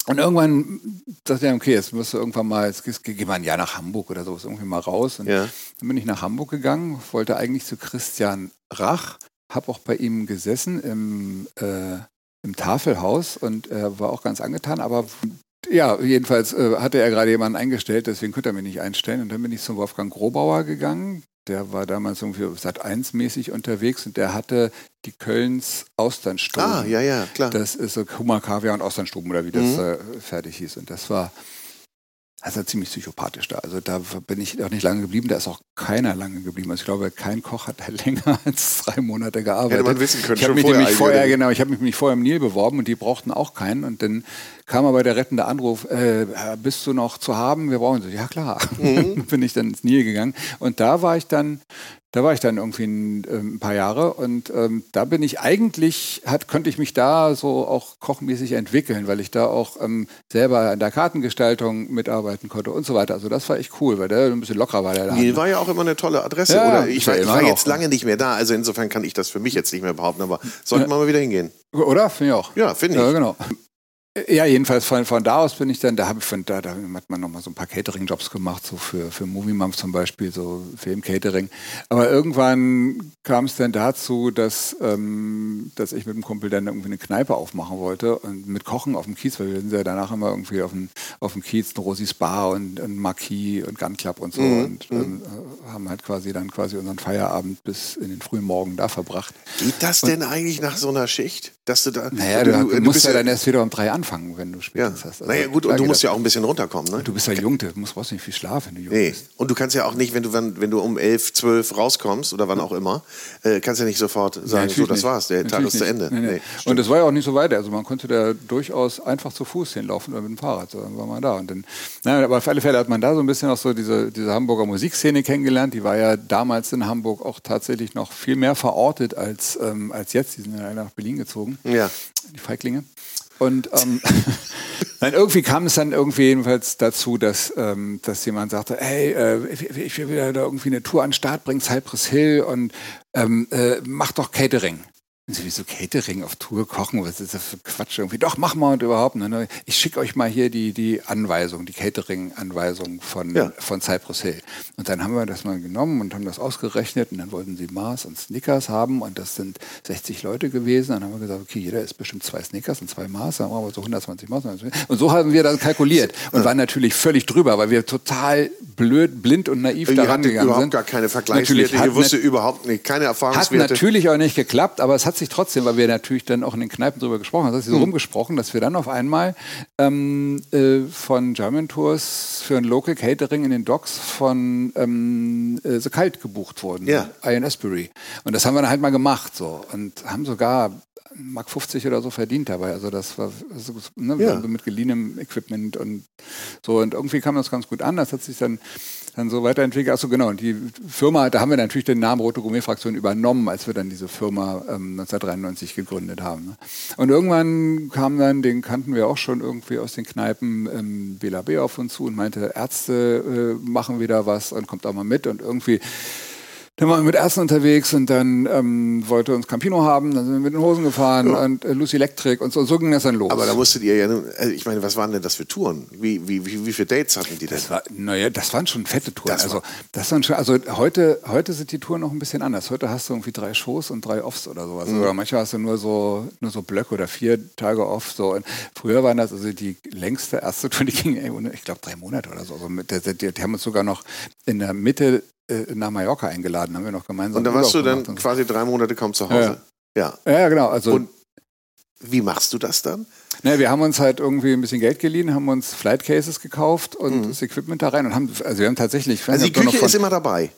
und irgendwann dachte ich, okay, jetzt musst du irgendwann mal, jetzt geh mal ein Jahr nach Hamburg oder so, ist irgendwie mal raus. Und Ja. dann bin ich nach Hamburg gegangen, wollte eigentlich zu Christian Rach, habe auch bei ihm gesessen im, äh, im Tafelhaus und er war auch ganz angetan, aber ja, jedenfalls äh, hatte er gerade jemanden eingestellt, deswegen konnte er mich nicht einstellen. Und dann bin ich zum Wolfgang Grobauer gegangen. Der war damals irgendwie Sat 1 mäßig unterwegs und der hatte die Kölns Austernstuben. Ah, ja, ja, klar. Das ist so Hummer, Kaviar und Austernstuben oder wie das Mhm. äh, fertig hieß. Und das war also ziemlich psychopathisch da. Also da bin ich auch nicht lange geblieben. Da ist auch keiner lange geblieben. Also ich glaube, kein Koch hat da [LAUGHS] länger als drei Monate gearbeitet. Hätte man wissen können, Ich habe mich vorher nämlich vorher, genau, ich habe mich vorher im Nil beworben und die brauchten auch keinen. Und dann kam aber der rettende Anruf, äh, bist du noch zu haben? Wir brauchen sie. Ja klar. Mhm. [LAUGHS] bin ich dann ins Nil gegangen. Und da war ich dann Da war ich dann irgendwie ein, ähm, ein paar Jahre und ähm, da bin ich eigentlich, hat, konnte ich mich da so auch kochmäßig entwickeln, weil ich da auch ähm, selber an der Kartengestaltung mitarbeiten konnte und so weiter. Also das war echt cool, weil der ein bisschen lockerer war. Der Laden. Nil war ja auch immer eine tolle Adresse. Ja, oder ich war, ich war jetzt lange nicht mehr da, also insofern kann ich das für mich jetzt nicht mehr behaupten, aber sollten wir mal wieder hingehen. Oder? Finde ich auch. Ja, finde ich. Ja, genau. Ja, jedenfalls von, von da aus bin ich dann, da habe ich von da, da hat man nochmal so ein paar Catering-Jobs gemacht, so für, für Movie Moms zum Beispiel, so Film-Catering. Aber irgendwann kam es dann dazu, dass, ähm, dass ich mit dem Kumpel dann irgendwie eine Kneipe aufmachen wollte und mit Kochen auf dem Kiez, weil wir sind ja danach immer irgendwie auf dem, auf dem Kiez, ein Rosis Bar und ein Marquis und Gun Club und so mhm. und ähm, mhm. haben halt quasi dann quasi unseren Feierabend bis in den frühen Morgen da verbracht. Geht das und, denn eigentlich nach so einer Schicht? Dass du da, naja, du, du, du musst ja dann erst wieder um drei anfangen, wenn du spätestens ja. hast. Also, naja, gut, und du musst ja auch ein bisschen runterkommen. Ne? Du bist ja jung, du musst, brauchst nicht viel Schlaf, wenn du jung nee. bist. Und du kannst ja auch nicht, wenn du, wenn, wenn du um elf, zwölf rauskommst oder wann auch immer, äh, kannst ja nicht sofort sagen, nee, so, das nicht. war's, der Natürlich Tag ist zu Ende. Nee, nee. und das war ja auch nicht so weit. Also man konnte da durchaus einfach zu Fuß hinlaufen oder mit dem Fahrrad. So, dann war man da. Und dann, na, aber auf alle Fälle hat man da so ein bisschen auch so diese, diese Hamburger Musikszene kennengelernt. Die war ja damals in Hamburg auch tatsächlich noch viel mehr verortet als, ähm, als jetzt. Die sind ja nach Berlin gezogen. Ja die Feiglinge. Und ähm, [LAUGHS] Nein, irgendwie kam es dann irgendwie jedenfalls dazu, dass, ähm, dass jemand sagte, hey, äh, ich will wieder da irgendwie eine Tour an den Start bringen, Cypress Hill und ähm, äh, mach doch Catering. Und sie, wieso Catering auf Tour kochen? Was ist das für Quatsch irgendwie? Doch, mach mal und überhaupt. Ne? Ich schicke euch mal hier die, die Anweisung, die Catering-Anweisung von, ja. von Cypress Hill. Und dann haben wir das mal genommen und haben das ausgerechnet und dann wollten sie Mars und Snickers haben und das sind 60 Leute gewesen. Dann haben wir gesagt, okay, jeder ist bestimmt zwei Snickers und zwei Mars, dann haben wir so 120 Mars. Und so haben wir dann kalkuliert und waren natürlich völlig drüber, weil wir total blöd, blind und naiv da rangegangen überhaupt sind. gar keine Vergleichswerte, ihr wusste überhaupt nicht, keine Erfahrungswerte. Hat natürlich auch nicht geklappt, aber es hat sich trotzdem, weil wir natürlich dann auch in den Kneipen darüber gesprochen haben, das sich so mhm. rumgesprochen, dass wir dann auf einmal ähm, äh, von German Tours für ein Local Catering in den Docks von ähm, äh, The Kalt gebucht wurden, ja. Ian Asbury. Und das haben wir dann halt mal gemacht so und haben sogar Mark 50 oder so verdient dabei. Also das war also, ne, ja. mit geliehenem Equipment und so. Und irgendwie kam das ganz gut an. Das hat sich dann dann so weiterentwickelt. Achso, genau. Und die Firma, da haben wir natürlich den Namen Rote Gourmet Fraktion übernommen, als wir dann diese Firma ähm, 1993 gegründet haben. Ne? Und irgendwann kam dann, den kannten wir auch schon irgendwie aus den Kneipen, ähm, Bela B auf uns zu und meinte, Ärzte äh, machen wieder was und kommt auch mal mit. Und irgendwie dann waren wir mit Ärzten unterwegs und dann ähm, wollte uns Campino haben, dann sind wir mit den Hosen gefahren ja. und äh, Lucy Electric und so, so ging das dann los. Aber da musstet ihr ja, also ich meine, was waren denn das für Touren? Wie, wie, wie, wie viele Dates hatten die denn? Das war, naja, das waren schon fette Touren. Das also, das waren schon, also heute, heute sind die Touren noch ein bisschen anders. Heute hast du irgendwie drei Shows und drei Offs oder sowas. Mhm. Oder manchmal hast du nur so, nur so Blöcke oder vier Tage Off. So. Und früher waren das also die längste erste Tour, die ging, ich glaube, drei Monate oder so. Also mit, die, die, die haben uns sogar noch in der Mitte äh, nach Mallorca eingeladen, haben wir noch gemeinsam. Und da warst du dann quasi drei Monate kaum zu Hause. Ja, ja. ja genau. Also, und wie machst du das dann? Naja, wir haben uns halt irgendwie ein bisschen Geld geliehen, haben uns Flight Cases gekauft und mhm. das Equipment da rein und haben, also wir haben tatsächlich. Also die Küche ist immer dabei.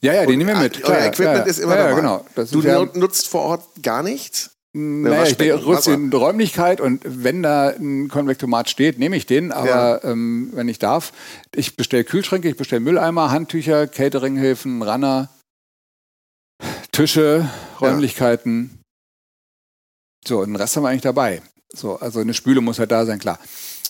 Ja, ja, die nehmen wir mit. Klar, euer Equipment ja, ist immer ja, dabei. Genau. du nutzt vor Ort gar nichts? Naja, ich rüste in Räumlichkeit und wenn da ein Konvektomat steht, nehme ich den, aber ja. ähm, wenn ich darf, ich bestelle Kühlschränke, ich bestelle Mülleimer, Handtücher, Cateringhilfen, Runner, Tische, Räumlichkeiten. Ja. So, und den Rest haben wir eigentlich dabei. So, also eine Spüle muss halt da sein, klar.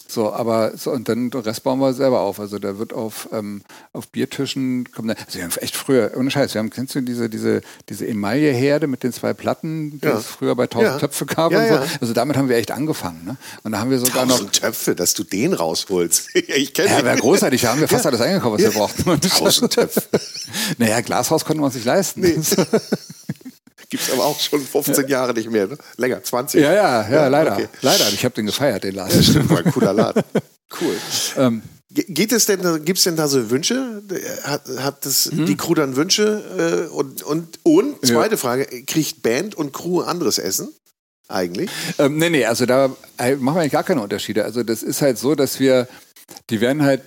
So, aber so, und dann den Rest bauen wir selber auf. Also da wird auf, ähm, auf Biertischen kommen. Also wir haben echt früher, ohne Scheiß, wir haben, kennst du diese, diese, diese Emailleherde mit den zwei Platten, die ja. es früher bei 1000 ja. Töpfe gab ja, und so. Also damit haben wir echt angefangen. Ne? Und da haben wir sogar 1000 noch. Töpfe, dass du den rausholst. [LAUGHS] ich kenne Ja, wäre großartig, da haben wir fast alles eingekauft, was wir brauchten. [LAUGHS] 1000 Töpfe. naja, Glashaus konnten wir uns nicht leisten. Nee. [LAUGHS] Gibt es aber auch schon 15 Jahre nicht mehr, ne? Länger, 20. Ja, ja, ja, leider. Okay. Leider. Ich habe den gefeiert, den Laden. Ja, war ein cooler Laden. [LAUGHS] Cool. Ähm, Geht es denn, gibt es denn da so Wünsche? Hat, hat das, mhm. die Crew dann Wünsche? Äh, und, und, und, zweite ja. Frage, kriegt Band und Crew anderes Essen? Eigentlich? Ähm, nee, nee, also da äh, machen wir eigentlich gar keine Unterschiede. Also das ist halt so, dass wir, die werden halt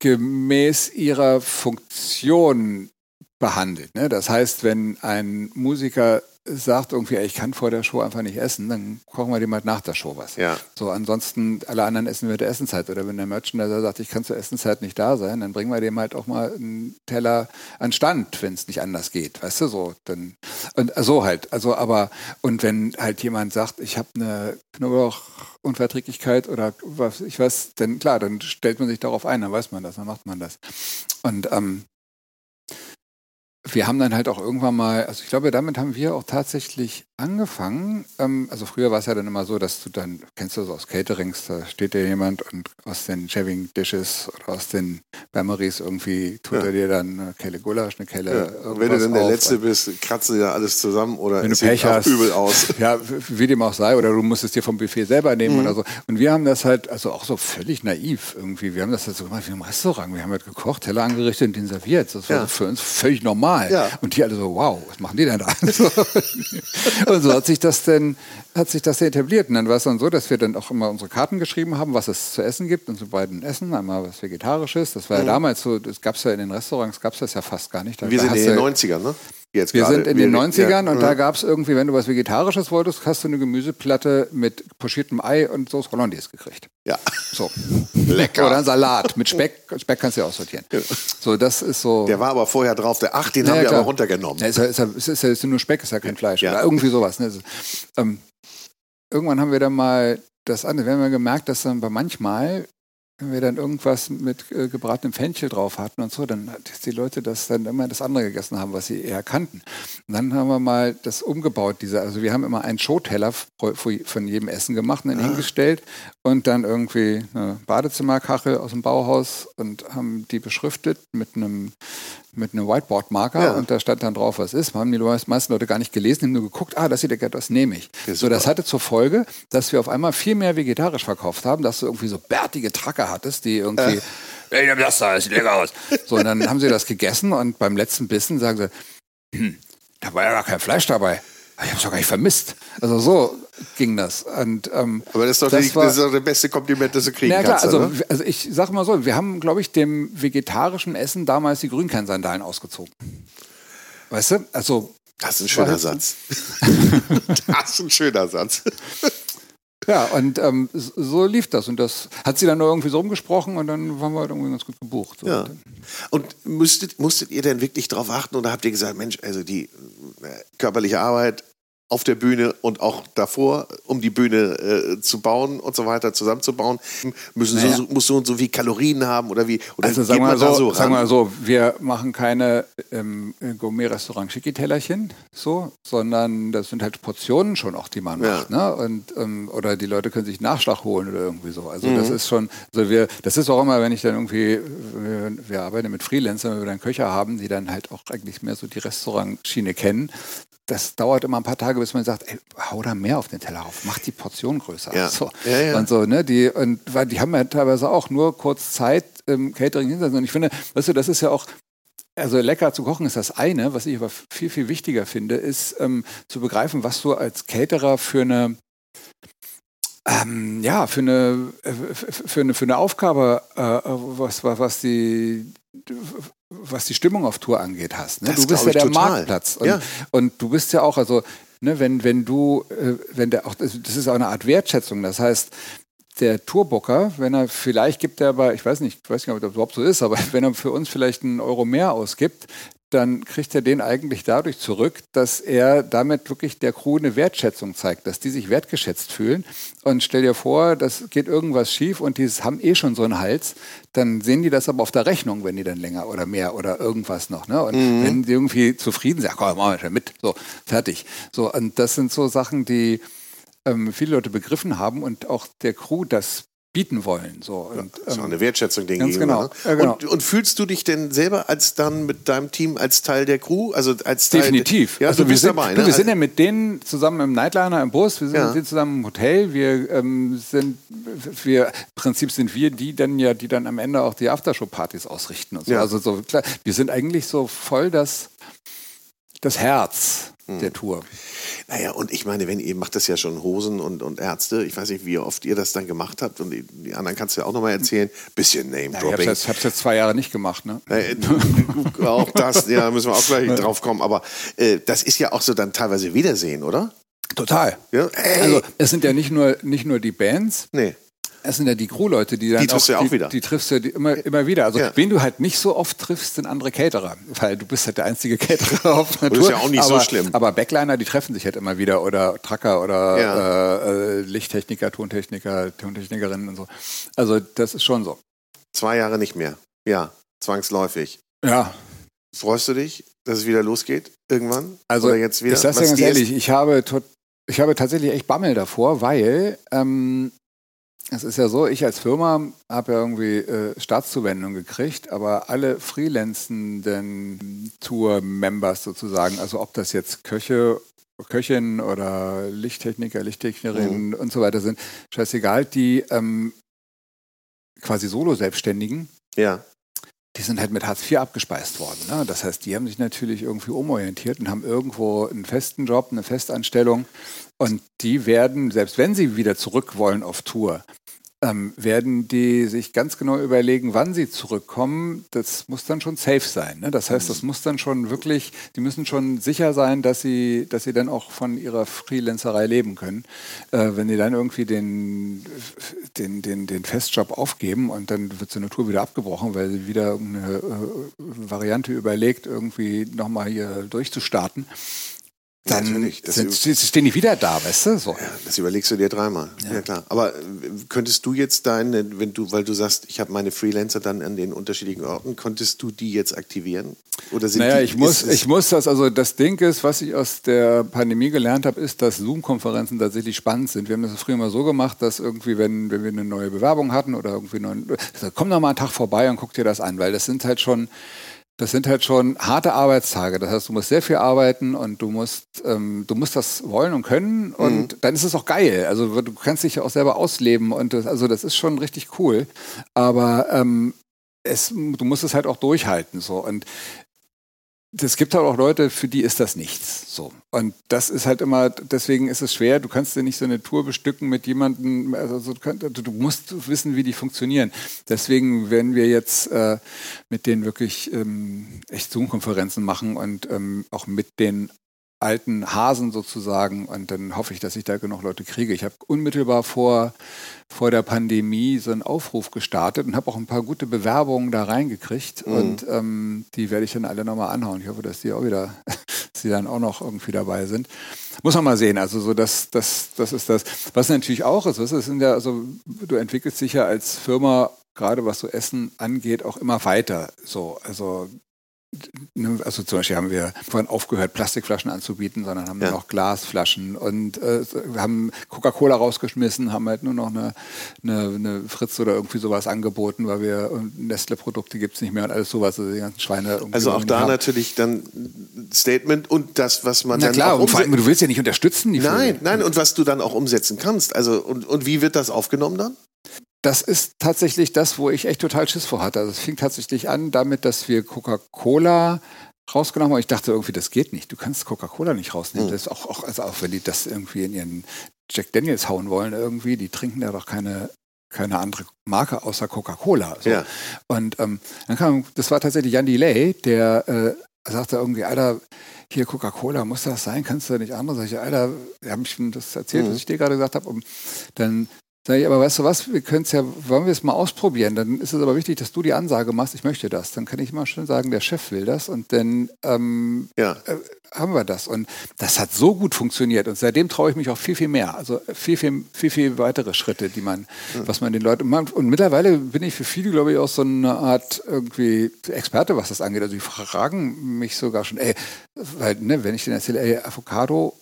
gemäß ihrer Funktion behandelt. Ne? Das heißt, wenn ein Musiker sagt irgendwie, ich kann vor der Show einfach nicht essen, dann kochen wir dem halt nach der Show was. Ja. So, ansonsten alle anderen essen wir der Essenszeit. Oder wenn der Merchandiser sagt, ich kann zur Essenszeit nicht da sein, dann bringen wir dem halt auch mal einen Teller an Stand, wenn es nicht anders geht. Weißt du, so. Dann, und so halt. Also, aber, und wenn halt jemand sagt, ich habe eine Knoblauchunverträglichkeit oder was ich weiß, dann klar, dann stellt man sich darauf ein, dann weiß man das, dann macht man das. Und ähm, wir haben dann halt auch irgendwann mal, also ich glaube, damit haben wir auch tatsächlich angefangen. Ähm, also früher war es ja dann immer so, dass du dann, kennst du das aus Caterings, da steht dir jemand und aus den Shaving Dishes oder aus den Bameries irgendwie tut ja. er dir dann eine Kelle Gulasch, eine Kelle. Ja. Und wenn du dann der Letzte bist, kratzt du ja alles zusammen oder wenn du Pech hast, übel aus. [LAUGHS] Ja, wie dem auch sei, oder du musst es dir vom Buffet selber nehmen mhm. oder so. Und wir haben das halt, also auch so völlig naiv irgendwie. Wir haben das halt so gemacht wie im Restaurant. Wir haben halt gekocht, Teller angerichtet und den serviert. Das war ja. für uns völlig normal. Und die alle so, wow, was machen die denn da? [LAUGHS] [LAUGHS] und so hat sich das denn, hat sich das etabliert. Und dann war es dann so, dass wir dann auch immer unsere Karten geschrieben haben, was es zu essen gibt. Und zu beiden Essen, einmal was Vegetarisches. Das war mhm. ja damals so, das gab es ja in den Restaurants, gab es das ja fast gar nicht. Da wir sind in den 90ern, ne? Jetzt wir sind in den 90ern ja. und da gab es irgendwie, wenn du was Vegetarisches wolltest, hast du eine Gemüseplatte mit pochiertem Ei und Sauce Hollandaise gekriegt. Ja. So. [LAUGHS] Lecker. Oder ein Salat mit Speck. Speck kannst du ja aussortieren. Ja. So, das ist so. Der war aber vorher drauf, der 8, den ja, haben wir klar. aber runtergenommen. Ja, ist, ja, ist, ja, ist, ist, nur Speck, ist ja kein Fleisch. Oder irgendwie sowas. Ne? Ähm, irgendwann haben wir dann mal das andere. Wir haben ja gemerkt, dass dann bei manchmal wenn wir dann irgendwas mit äh, gebratenem Fenchel drauf hatten und so, dann dass die Leute das dann immer das andere gegessen haben, was sie eher kannten. Und dann haben wir mal das umgebaut, diese, also wir haben immer einen Showteller von jedem Essen gemacht und dann ah. hingestellt und dann irgendwie eine Badezimmerkachel aus dem Bauhaus und haben die beschriftet mit einem mit einem Whiteboard-Marker ja. und da stand dann drauf, was ist. Haben die meisten Leute gar nicht gelesen, haben nur geguckt, ah, das sieht ja, das nehme ich. Ja, so, das hatte zur Folge, dass wir auf einmal viel mehr vegetarisch verkauft haben, dass du irgendwie so bärtige Tracker hattest, die irgendwie, äh. ich nehme das da, das sieht lecker aus. So, und dann haben sie das gegessen und beim letzten Bissen sagen sie, hm, da war ja gar kein Fleisch dabei. Ich habe es doch gar nicht vermisst. Also so ging das. Und, ähm, Aber das ist, doch das, die, war, das ist doch das beste Kompliment, das du kriegen na, klar, kannst. Also, ne? also ich sage mal so, wir haben, glaube ich, dem vegetarischen Essen damals die Grünkernsandalen ausgezogen. Weißt du? Also das ist ein schöner Satz. [LAUGHS] das ist ein schöner Satz. Ja, und ähm, so lief das. Und das hat sie dann nur irgendwie so rumgesprochen und dann waren wir halt irgendwie ganz gut gebucht. So. Ja. Und musstet, musstet ihr denn wirklich darauf achten oder habt ihr gesagt, Mensch, also die äh, körperliche Arbeit auf der Bühne und auch davor, um die Bühne äh, zu bauen und so weiter zusammenzubauen, müssen naja. so, muss so und so viel Kalorien haben oder wie? Oder also sagen wir, so, so sagen wir so, wir machen keine ähm, Gourmet-Restaurant Schicki-Tellerchen, so, sondern das sind halt Portionen schon auch, die man ja. macht, ne? Und ähm, oder die Leute können sich Nachschlag holen oder irgendwie so. Also mhm. das ist schon, also wir, das ist auch immer, wenn ich dann irgendwie, wir, wir arbeiten mit Freelancern, wenn wir dann Köcher haben, die dann halt auch eigentlich mehr so die Restaurantschiene kennen, das dauert immer ein paar Tage, bis man sagt, ey, hau da mehr auf den Teller auf, mach die Portion größer. Ja. So. Ja, ja. Und so, ne, die, und weil die haben ja teilweise auch nur kurz Zeit im Catering hinsetzen. Und ich finde, weißt du, das ist ja auch, also lecker zu kochen ist das eine, was ich aber viel, viel wichtiger finde, ist ähm, zu begreifen, was du als Caterer für eine ähm, ja, für eine, äh, für eine, für eine Aufgabe, äh, was, was, die, was die Stimmung auf Tour angeht, hast. Ne? Du bist ja der total. Marktplatz. Und, ja. und, du bist ja auch, also, ne, wenn, wenn du, äh, wenn der auch, das ist auch eine Art Wertschätzung. Das heißt, der Tourbooker, wenn er vielleicht gibt er aber, ich weiß nicht, ich weiß nicht, ob das überhaupt so ist, aber [LAUGHS] wenn er für uns vielleicht einen Euro mehr ausgibt, dann kriegt er den eigentlich dadurch zurück, dass er damit wirklich der Crew eine Wertschätzung zeigt, dass die sich wertgeschätzt fühlen. Und stell dir vor, das geht irgendwas schief und die haben eh schon so einen Hals, dann sehen die das aber auf der Rechnung, wenn die dann länger oder mehr oder irgendwas noch. Ne? Und mhm. wenn die irgendwie zufrieden sind, komm, machen wir schon mit, so, fertig. So, und das sind so Sachen, die ähm, viele Leute begriffen haben und auch der Crew das bieten wollen. So. Und, das ist auch ähm, eine Wertschätzung den ganz gegenüber. Genau. Ne? Ja, genau. Und, und, fühlst du dich denn selber als dann mit deinem Team als Teil der Crew? Also als Teil Definitiv. Ja, also wir sind, dabei, ne? wir sind ja mit denen zusammen im Nightliner im Bus, wir sind, ja. zusammen im Hotel, wir ähm, sind, wir, im Prinzip sind wir die dann ja, die dann am Ende auch die Aftershow-Partys ausrichten und so. Ja. Also so, klar, wir sind eigentlich so voll das, das Herz hm. der Tour. Naja, und ich meine, wenn ihr macht das ja schon Hosen und, und Ärzte, ich weiß nicht, wie oft ihr das dann gemacht habt und die, anderen kannst du ja auch nochmal erzählen. Bisschen Name-Dropping. ich habe es jetzt, zwei Jahre nicht gemacht, ne? auch das, ja, müssen wir auch gleich drauf kommen. Aber äh, das ist ja auch so dann teilweise Wiedersehen, oder? Total. Ja? Also es sind ja nicht nur, nicht nur die Bands. Nee. Es sind ja die Crew-Leute, die dann die triffst auch, du ja auch die, wieder. Die triffst du immer, immer wieder. Also Ja. wen du halt nicht so oft triffst, sind andere Caterer. Weil du bist halt der einzige Caterer auf einer Das ist Tour. ja auch nicht so aber, schlimm. Aber Backliner, die treffen sich halt immer wieder. Oder Trucker oder Ja. äh, äh, Lichttechniker, Tontechniker, Tontechnikerinnen und so. Also das ist schon so. Zwei Jahre nicht mehr. Ja, zwangsläufig. Ja, Freust du dich, dass es wieder losgeht? Irgendwann? Also, Oder jetzt wieder? ich sag's dir ganz ehrlich, ich habe, ich habe tatsächlich echt Bammel davor, weil ähm, es ist ja so, ich als Firma habe ja irgendwie äh, Staatszuwendung gekriegt, aber alle freelancenden Tour-Members sozusagen, also ob das jetzt Köche, Köchin oder Lichttechniker, Lichttechnerinnen und so weiter sind, scheißegal, die ähm, quasi Solo-Selbstständigen, Ja, die sind halt mit Hartz IV abgespeist worden. Ne? Das heißt, die haben sich natürlich irgendwie umorientiert und haben irgendwo einen festen Job, eine Festanstellung. Und die werden, selbst wenn sie wieder zurück wollen auf Tour, ähm, werden die sich ganz genau überlegen, wann sie zurückkommen. Das muss dann schon safe sein. Ne? Das heißt, das muss dann schon wirklich, die müssen schon sicher sein, dass sie, dass sie dann auch von ihrer Freelancerei leben können. Äh, wenn die dann irgendwie den, den, den, den Festjob aufgeben und dann wird so eine Tour wieder abgebrochen, weil sie wieder irgendeine äh, Variante überlegt, irgendwie nochmal hier durchzustarten. Dann Natürlich, stehen die wieder da, weißt du? So. Ja, das überlegst du dir dreimal. Ja, klar. Aber äh, könntest du jetzt deine, wenn du, weil du sagst, ich habe meine Freelancer dann an den unterschiedlichen Orten, konntest du die jetzt aktivieren? Oder sind Naja, die, ich muss, ich muss das, also das Ding ist, was ich aus der Pandemie gelernt habe, ist, dass Zoom-Konferenzen tatsächlich spannend sind. Wir haben das früher mal so gemacht, dass irgendwie, wenn, wenn wir eine neue Bewerbung hatten oder irgendwie einen neuen, also komm doch mal einen Tag vorbei und guck dir das an, weil das sind halt schon, das sind halt schon harte Arbeitstage. Das heißt, du musst sehr viel arbeiten und du musst, ähm, du musst das wollen und können und dann ist es auch geil. Also du kannst dich ja auch selber ausleben und das, also das ist schon richtig cool. Aber ähm, es, du musst es halt auch durchhalten so und es gibt halt auch Leute, für die ist das nichts. So. Und das ist halt immer, deswegen ist es schwer. Du kannst dir nicht so eine Tour bestücken mit jemandem, also du, kannst- du musst wissen, wie die funktionieren. Deswegen werden wir jetzt äh, mit denen wirklich ähm, echt Zoom-Konferenzen machen und ähm, auch mit den alten Hasen sozusagen. Und dann hoffe ich, dass ich da genug Leute kriege. Ich habe unmittelbar vor, vor der Pandemie so einen Aufruf gestartet und habe auch ein paar gute Bewerbungen da reingekriegt. Und ähm, die werde ich dann alle nochmal anhauen. Ich hoffe, dass die auch wieder, [LAUGHS] dass die dann auch noch irgendwie dabei sind. Muss man mal sehen. Also so das, das, das ist das. Was natürlich auch ist, was ist ja, also du entwickelst dich ja als Firma gerade was so Essen angeht, auch immer weiter. So, also Also zum Beispiel haben wir vorhin aufgehört, Plastikflaschen anzubieten, sondern haben Ja. noch Glasflaschen und äh, wir haben Coca-Cola rausgeschmissen, haben halt nur noch eine, eine, eine Fritz oder irgendwie sowas angeboten, weil wir und Nestle-Produkte gibt es nicht mehr und alles sowas, also die ganzen Schweine. irgendwie Also auch da haben. natürlich dann ein Statement und das, was man Na dann klar, auch und vor allem, du willst ja nicht unterstützen, die Nein, Firmen. nein, und was du dann auch umsetzen kannst. Also und, und wie wird das aufgenommen dann? Das ist tatsächlich das, wo ich echt total Schiss vor hatte. Also es fing tatsächlich an damit, dass wir Coca-Cola rausgenommen haben. Ich dachte irgendwie, das geht nicht. Du kannst Coca-Cola nicht rausnehmen. Hm. Das ist auch, auch, also auch wenn die das irgendwie in ihren Jack Daniels hauen wollen irgendwie, die trinken ja doch keine, keine andere Marke außer Coca-Cola. So. Ja. Und ähm, dann kam, das war tatsächlich Jan Delay, der äh, sagte irgendwie, Alter, hier Coca-Cola, muss das sein? Kannst du nicht andere? Sag ich, Alter, wir haben schon das erzählt, Mhm. was ich dir gerade gesagt habe. Und dann sage ich, aber weißt du was, wir können es ja, wollen wir es mal ausprobieren? Dann ist es aber wichtig, dass du die Ansage machst, ich möchte das. Dann kann ich immer schön sagen, der Chef will das und dann ähm, Ja. äh, haben wir das. Und das hat so gut funktioniert. Und seitdem traue ich mich auch viel, viel mehr. Also viel, viel, viel, viel weitere Schritte, die man, was man den Leuten macht. Und mittlerweile bin ich für viele, glaube ich, auch so eine Art irgendwie Experte, was das angeht. Also die fragen mich sogar schon, ey, weil, ne, wenn ich denen erzähle, ey, Avocado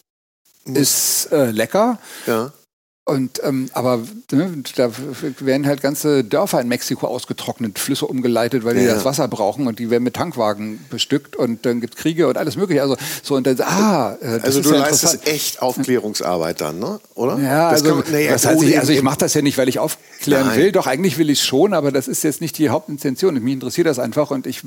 ist äh, lecker, Ja. Und ähm, aber ne, da werden halt ganze Dörfer in Mexiko ausgetrocknet, Flüsse umgeleitet, weil die ja. das Wasser brauchen und die werden mit Tankwagen bestückt und dann gibt Kriege und alles mögliche. Also so und dann, ah, äh, also du ja leistest echt Aufklärungsarbeit dann, ne? Oder? Ja, das also, man, nee, das heißt, ich, also ich mache das ja nicht, weil ich aufklären Nein. will. Doch eigentlich will ich es schon, aber das ist jetzt nicht die Hauptintention. Mich interessiert das einfach und ich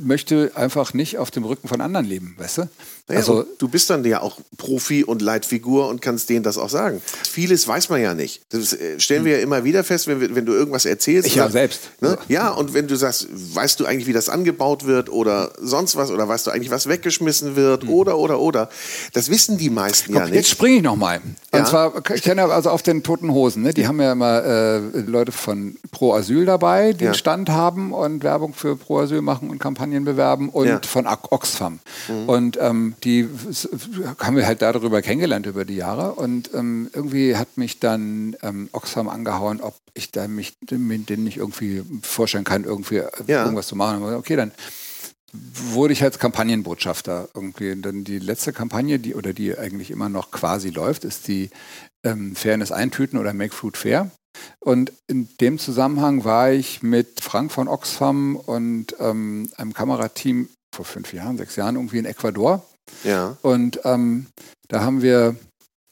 möchte einfach nicht auf dem Rücken von anderen leben, weißt du? Naja, also du bist dann ja auch Profi und Leitfigur und kannst denen das auch sagen. Vieles weiß man ja nicht. Das äh, stellen wir ja immer wieder fest, wenn, wenn du irgendwas erzählst. Ich ja selbst. Ne? Ja, und wenn du sagst, weißt du eigentlich, wie das angebaut wird oder sonst was oder weißt du eigentlich, was weggeschmissen wird mhm. oder oder oder. Das wissen die meisten Komm, ja nicht. Jetzt springe ich nochmal. Ja? Und zwar, ich kenne ja also auf den Toten Hosen, ne? die haben ja immer äh, Leute von Pro Asyl dabei, die ja. einen Stand haben und Werbung für Pro Asyl machen und Kampagnen bewerben und ja. von Oxfam. Mhm. Und ähm, die haben wir halt darüber kennengelernt über die Jahre und ähm, irgendwie hat mich dann ähm, Oxfam angehauen, ob ich da mich mit denen nicht irgendwie vorstellen kann, irgendwie äh, ja. irgendwas zu machen. Okay, dann wurde ich als Kampagnenbotschafter irgendwie. Und dann die letzte Kampagne, die oder die eigentlich immer noch quasi läuft, ist die ähm, Fairness eintüten oder Make Food Fair. Und in dem Zusammenhang war ich mit Frank von Oxfam und ähm, einem Kamerateam vor fünf Jahren, sechs Jahren irgendwie in Ecuador. Ja. Und ähm, da haben wir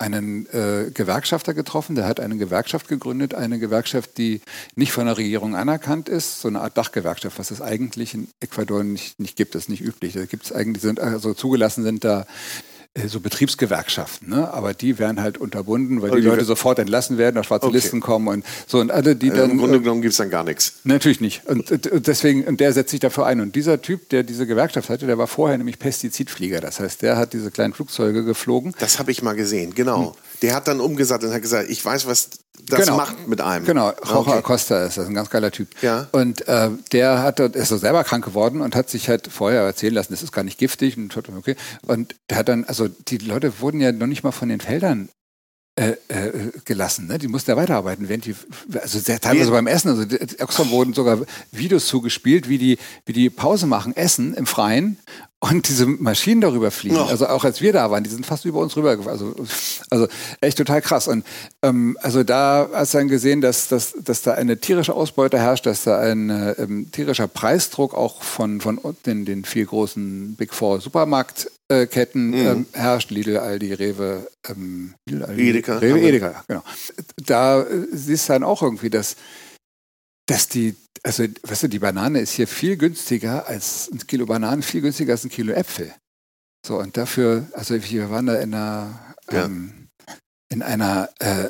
einen äh, Gewerkschafter getroffen, der hat eine Gewerkschaft gegründet, eine Gewerkschaft, die nicht von der Regierung anerkannt ist, so eine Art Dachgewerkschaft, was es eigentlich in Ecuador nicht, nicht gibt, das ist nicht üblich. Da gibt es eigentlich, sind, also zugelassen sind da so Betriebsgewerkschaften, ne? aber die werden halt unterbunden, weil die, die Leute sofort entlassen werden, auf schwarze okay. Listen kommen und so und alle, die also dann. Im Grunde äh, genommen gibt es dann gar nichts. Natürlich nicht. Und, und, deswegen, und der setzt sich dafür ein. Und dieser Typ, der diese Gewerkschaft hatte, der war vorher nämlich Pestizidflieger. Das heißt, der hat diese kleinen Flugzeuge geflogen. Das habe ich mal gesehen, genau. Der hat dann umgesattelt und hat gesagt, ich weiß, was das genau. macht mit einem. Genau, Jorge okay. Acosta ist das, ein ganz geiler Typ. Ja. Und äh, der hat, ist so selber krank geworden und hat sich halt vorher erzählen lassen, das ist gar nicht giftig und okay. Und der hat dann, also die Leute wurden ja noch nicht mal von den Feldern äh, äh, gelassen. Ne? Die mussten ja weiterarbeiten. Während die, also sehr, teilweise beim Essen, also Oxfam wurden sogar Videos zugespielt, wie die, wie die Pause machen, essen im Freien und diese Maschinen darüber fliegen. Oh. Also auch als wir da waren, die sind fast über uns rüber. Also, also echt total krass. Und ähm, also da hast du dann gesehen, dass, dass, dass da eine tierische Ausbeute herrscht, dass da ein äh, ähm, tierischer Preisdruck auch von, von den, den vier großen Big Four Supermarktketten mhm. ähm, herrscht. Lidl, Aldi, Rewe, ähm, Aldi, Edeka. Rewe, Edeka, genau. Da äh, siehst du dann auch irgendwie, dass dass die, also weißt du, die Banane ist hier viel günstiger als ein Kilo Bananen, viel günstiger als ein Kilo Äpfel. So, und dafür, also wir waren da in einer, ähm, in einer äh,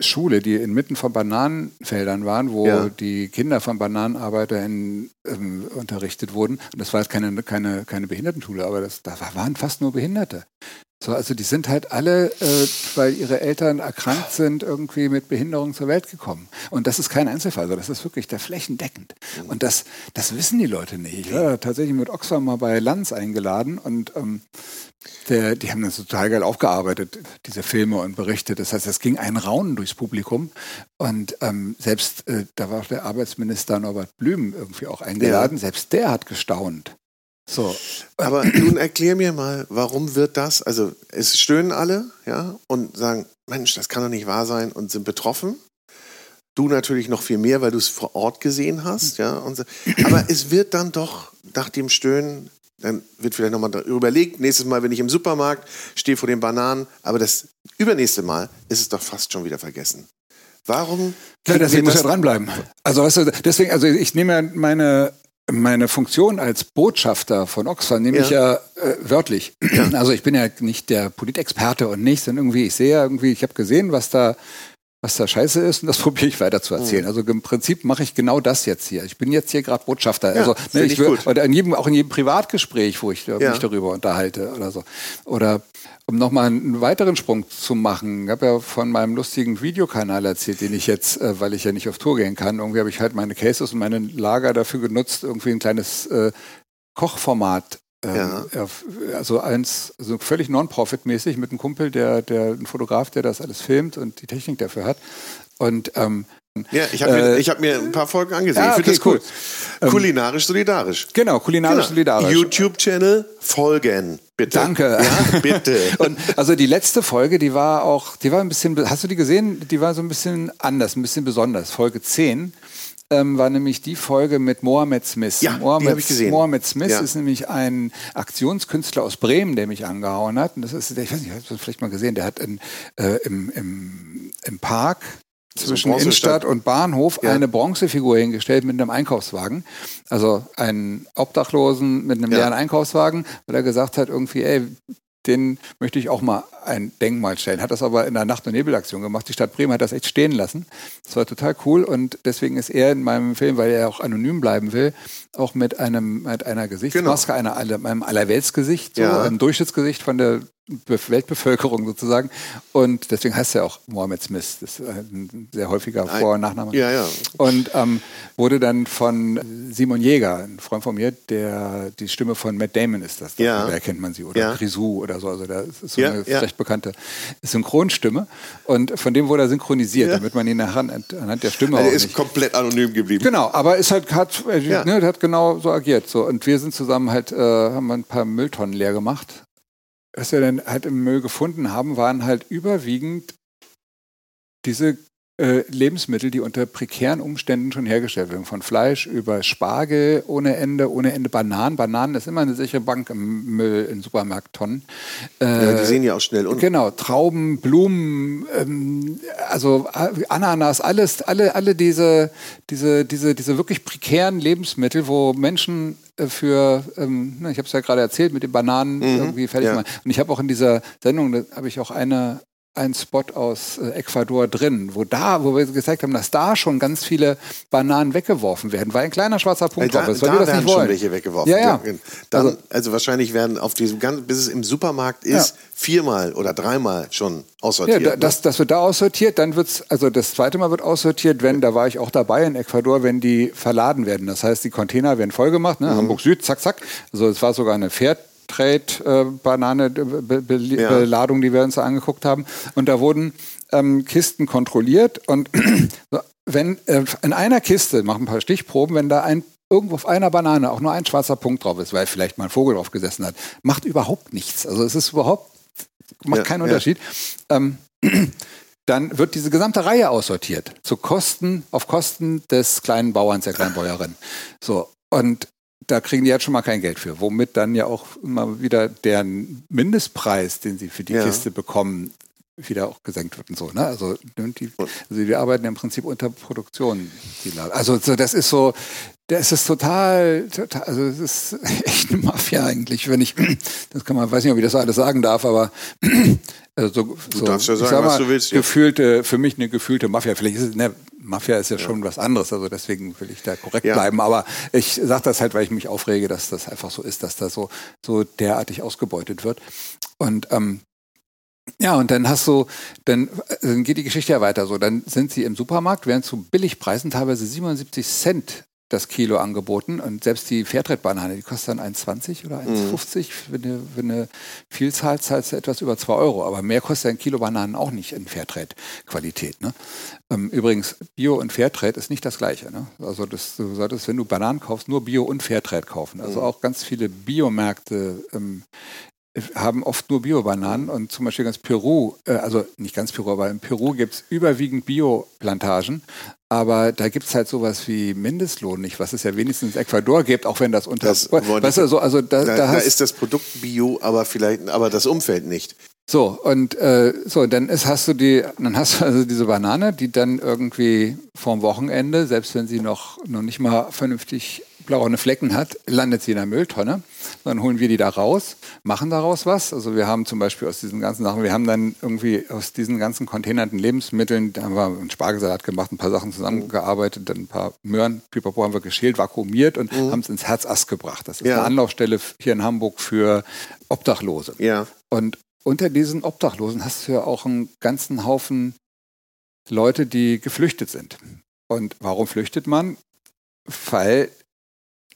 Schule, die inmitten von Bananenfeldern waren, wo ja. die Kinder von BananenarbeiterInnen ähm, unterrichtet wurden. Und das war jetzt keine, keine, keine Behindertenschule, aber das, da waren fast nur Behinderte. So, also die sind halt alle, äh, weil ihre Eltern erkrankt sind, irgendwie mit Behinderung zur Welt gekommen. Und das ist kein Einzelfall, also das ist wirklich der flächendeckend. Und das, das wissen die Leute nicht. Ich war tatsächlich mit Oxfam mal bei Lanz eingeladen und ähm, der, die haben das total geil aufgearbeitet, diese Filme und Berichte. Das heißt, es ging ein Raunen durchs Publikum. Und ähm, selbst, äh, da war der Arbeitsminister Norbert Blüm irgendwie auch eingeladen, ja. selbst der hat gestaunt. So. Aber nun erklär mir mal, warum wird das? Also es stöhnen alle, ja, und sagen, Mensch, das kann doch nicht wahr sein und sind betroffen. Du natürlich noch viel mehr, weil du es vor Ort gesehen hast, ja. So. Aber es wird dann doch nach dem Stöhnen, dann wird vielleicht nochmal überlegt, nächstes Mal, wenn ich im Supermarkt stehe vor den Bananen, aber das übernächste Mal ist es doch fast schon wieder vergessen. Warum? Ja, deswegen muss er dranbleiben. Also, weißt du, deswegen, also ich nehme meine meine Funktion als Botschafter von Oxfam nehme ja. ich ja äh, wörtlich. Also ich bin ja nicht der Politexperte und nichts, sondern irgendwie, ich sehe ja irgendwie, ich habe gesehen, was da, was da scheiße ist und das [LAUGHS] probiere ich weiter zu erzählen. Mhm. Also im Prinzip mache ich genau das jetzt hier. Ich bin jetzt hier gerade Botschafter. Ja, also ne, ich will, oder in jedem, auch in jedem Privatgespräch, wo ich ja. mich darüber unterhalte oder so. Oder um nochmal einen weiteren Sprung zu machen, ich habe ja von meinem lustigen Videokanal erzählt, den ich jetzt, äh, weil ich ja nicht auf Tour gehen kann, irgendwie habe ich halt meine Cases und meine Lager dafür genutzt, irgendwie ein kleines äh, Kochformat ja. also eins, also völlig non-profit-mäßig mit einem Kumpel, der, der, ein Fotograf, der das alles filmt und die Technik dafür hat. Und ähm, Ja, ich habe mir, Äh, ich hab mir ein paar Folgen angesehen. ja, ich finde okay, das cool. cool. Kulinarisch solidarisch. Genau, kulinarisch solidarisch. YouTube-Channel folgen, bitte. Danke. Ja, [LAUGHS] bitte. Und also die letzte Folge, die war auch, die war ein bisschen, hast du die gesehen? Die war so ein bisschen anders, ein bisschen besonders. Folge 10 ähm, war nämlich die Folge mit Mohamed Smith. Ja, die Mohamed, hab ich gesehen. Mohamed Smith Ja. ist nämlich ein Aktionskünstler aus Bremen, der mich angehauen hat. Und das ist, ich weiß nicht, hast du das vielleicht mal gesehen, der hat in, äh, im, im, im Park zwischen. Innenstadt und Bahnhof Ja. eine Bronzefigur hingestellt mit einem Einkaufswagen. Also einen Obdachlosen mit einem Ja. leeren Einkaufswagen, weil er gesagt hat, irgendwie, ey, den möchte ich auch mal ein Denkmal stellen. Hat das aber in der Nacht- und Nebelaktion gemacht. Die Stadt Bremen hat das echt stehen lassen. Das war total cool und deswegen ist er in meinem Film, weil er auch anonym bleiben will, auch mit einem mit einer Gesichtsmaske, einer aller, einem Allerweltsgesicht, so, Ja. einem Durchschnittsgesicht von der Be Weltbevölkerung sozusagen. Und deswegen heißt er auch Mohammed Smith. Das ist ein sehr häufiger Vor- und Nachname. Ja, ja. Und ähm, wurde dann von Simon Jäger, ein Freund von mir, der die Stimme von Matt Damon ist das. Ja. Da erkennt man sie. Oder Ja. Grisou oder so. Also da ist so eine recht bekannte Synchronstimme. Und von dem wurde er synchronisiert, Ja. damit man ihn anhand, anhand der Stimme Also auch er ist komplett anonym geblieben. Genau, aber ist halt hat, Ja. ne, hat genau so agiert. So. Und wir sind zusammen halt, äh, haben ein paar Mülltonnen leer gemacht. Was wir dann halt im Müll gefunden haben, waren halt überwiegend diese äh, Lebensmittel, die unter prekären Umständen schon hergestellt werden. Von Fleisch über Spargel ohne Ende, ohne Ende Bananen. Bananen ist immer eine sichere Bank im Müll in Supermarkttonnen. Äh, Ja, die sehen ja auch schnell un Genau, Trauben, Blumen, ähm, also äh, Ananas, alles, alle, alle diese, diese, diese, diese wirklich prekären Lebensmittel, wo Menschen äh, für, ähm, na, ich habe es ja gerade erzählt, mit den Bananen irgendwie fertig ja. machen. Und ich habe auch in dieser Sendung, da habe ich auch eine einen Spot aus äh, Ecuador drin, wo da, wo wir gezeigt haben, dass da schon ganz viele Bananen weggeworfen werden, weil ein kleiner schwarzer Punkt drauf ist, weil da wir das werden nicht schon wollen. welche weggeworfen. Ja, ja. Dann, Also- also, wahrscheinlich werden auf diesem ganzen, bis es im Supermarkt ist, Ja. viermal oder dreimal schon Ja, aussortiert. da, ne? das, das wird da aussortiert, dann wird's, also das zweite Mal wird aussortiert, wenn, da war ich auch dabei in Ecuador, wenn die verladen werden. Das heißt, die Container werden vollgemacht, Mhm. ne? Hamburg Süd, zack, zack. Also es war sogar eine Fairtrade-Banane-Beladung, die wir uns angeguckt haben. Und da wurden ähm, Kisten kontrolliert und [CLEARS THROAT] wenn äh, in einer Kiste, machen ein paar Stichproben, wenn da ein irgendwo auf einer Banane auch nur ein schwarzer Punkt drauf ist, weil vielleicht mal ein Vogel drauf gesessen hat, macht überhaupt nichts. Also es ist überhaupt, macht Ja, keinen ja. Unterschied. Ähm, [CLEARS THROAT] dann wird diese gesamte Reihe aussortiert. Zu Kosten, auf Kosten des kleinen Bauerns, der kleinen Bäuerin. So. Und da kriegen die jetzt schon mal kein Geld für, womit dann ja auch immer wieder der Mindestpreis, den sie für die Ja. Kiste bekommen, wieder auch gesenkt wird und so. Ne? Also, die, also wir arbeiten im Prinzip unter Produktion. Also so, das ist so, das ist total, total, also es ist [LAUGHS] echt eine Mafia eigentlich, wenn ich, das kann man, weiß nicht, ob ich das alles sagen darf, aber [CLEARS THROAT] also so, so, darfst ja sagen, sag was mal, du willst, ja. Gefühlte, für mich eine gefühlte Mafia. Vielleicht ist es, ne, Mafia ist ja, schon was anderes, also deswegen will ich da korrekt Ja. bleiben. Aber ich sage das halt, weil ich mich aufrege, dass das einfach so ist, dass da so, so derartig ausgebeutet wird. Und ähm, ja, und dann hast du, dann, äh, dann geht die Geschichte ja weiter so. Dann sind sie im Supermarkt, werden zu Billigpreisen teilweise 77 Cent das Kilo angeboten und selbst die Fairtrade-Banane, die kostet dann 1,20 oder 1,50. Für, eine, für eine Vielzahl zahlst du etwas über 2 Euro, aber mehr kostet ein Kilo Bananen auch nicht in Fairtrade-Qualität. Ne? Ähm, übrigens, Bio und Fairtrade ist nicht das Gleiche. Ne? Also das, du solltest, wenn du Bananen kaufst, nur Bio und Fairtrade kaufen. Also auch ganz viele Biomärkte ähm, haben oft nur Biobananen und zum Beispiel ganz Peru, äh, also nicht ganz Peru, aber in Peru gibt es überwiegend Bioplantagen, aber da gibt es halt sowas wie Mindestlohn nicht, was es ja wenigstens in Ecuador gibt, auch wenn das unter... Das weißt du, ich- so, also da, da, da ist das Produkt bio, aber vielleicht, aber das Umfeld nicht. so, und äh, so, dann ist, hast du die, dann hast du also diese Banane, die dann irgendwie vorm Wochenende, selbst wenn sie noch, noch nicht mal vernünftig blaue Flecken hat, landet sie in der Mülltonne. Dann holen wir die da raus, machen daraus was. Also wir haben zum Beispiel aus diesen ganzen Sachen, wir haben dann irgendwie aus diesen ganzen containerten Lebensmitteln, da haben wir einen Spargelsalat gemacht, ein paar Sachen zusammengearbeitet, dann ein paar Möhren, Pipapo haben wir geschält, vakuumiert und haben es ins Herzass gebracht. Das ist Ja. eine Anlaufstelle hier in Hamburg für Obdachlose. Ja. Und unter diesen Obdachlosen hast du ja auch einen ganzen Haufen Leute, die geflüchtet sind. Und warum flüchtet man? Weil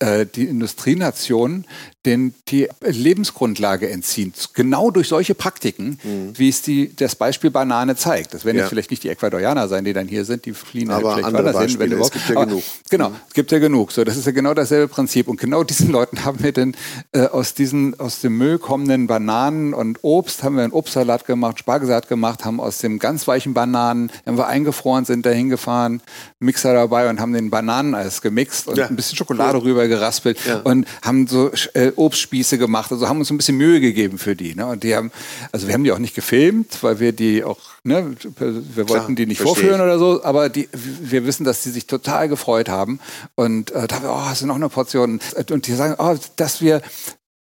die Industrienationen den die Lebensgrundlage entziehen. Genau durch solche Praktiken, mhm. wie es die, das Beispiel Banane zeigt. Das werden ja. jetzt vielleicht nicht die Ecuadorianer sein, die dann hier sind, die fliehen halt Aber halt vielleicht Beispiele, hin, es gibt ja Aber, genug. Genau, es gibt ja genug. So, das ist ja genau dasselbe Prinzip. Und genau [LAUGHS] diesen Leuten haben wir dann äh, aus diesen aus dem Müll kommenden Bananen und Obst haben wir einen Obstsalat gemacht, Spargelsalat gemacht, haben aus dem ganz weichen Bananen, haben wir eingefroren, sind dahin gefahren, Mixer dabei und haben den Bananeneis gemixt und ja. ein bisschen Schokolade rüber geraspelt ja. und haben so äh, Obstspieße gemacht. Also haben uns ein bisschen Mühe gegeben für die. Ne? Und die haben, also wir haben die auch nicht gefilmt, weil wir die auch, ne, wir Klar, wollten die nicht vorführen oder so, aber die, wir wissen, dass die sich total gefreut haben. Und äh, da, oh, hast du noch eine Portion? Und die sagen, oh, dass wir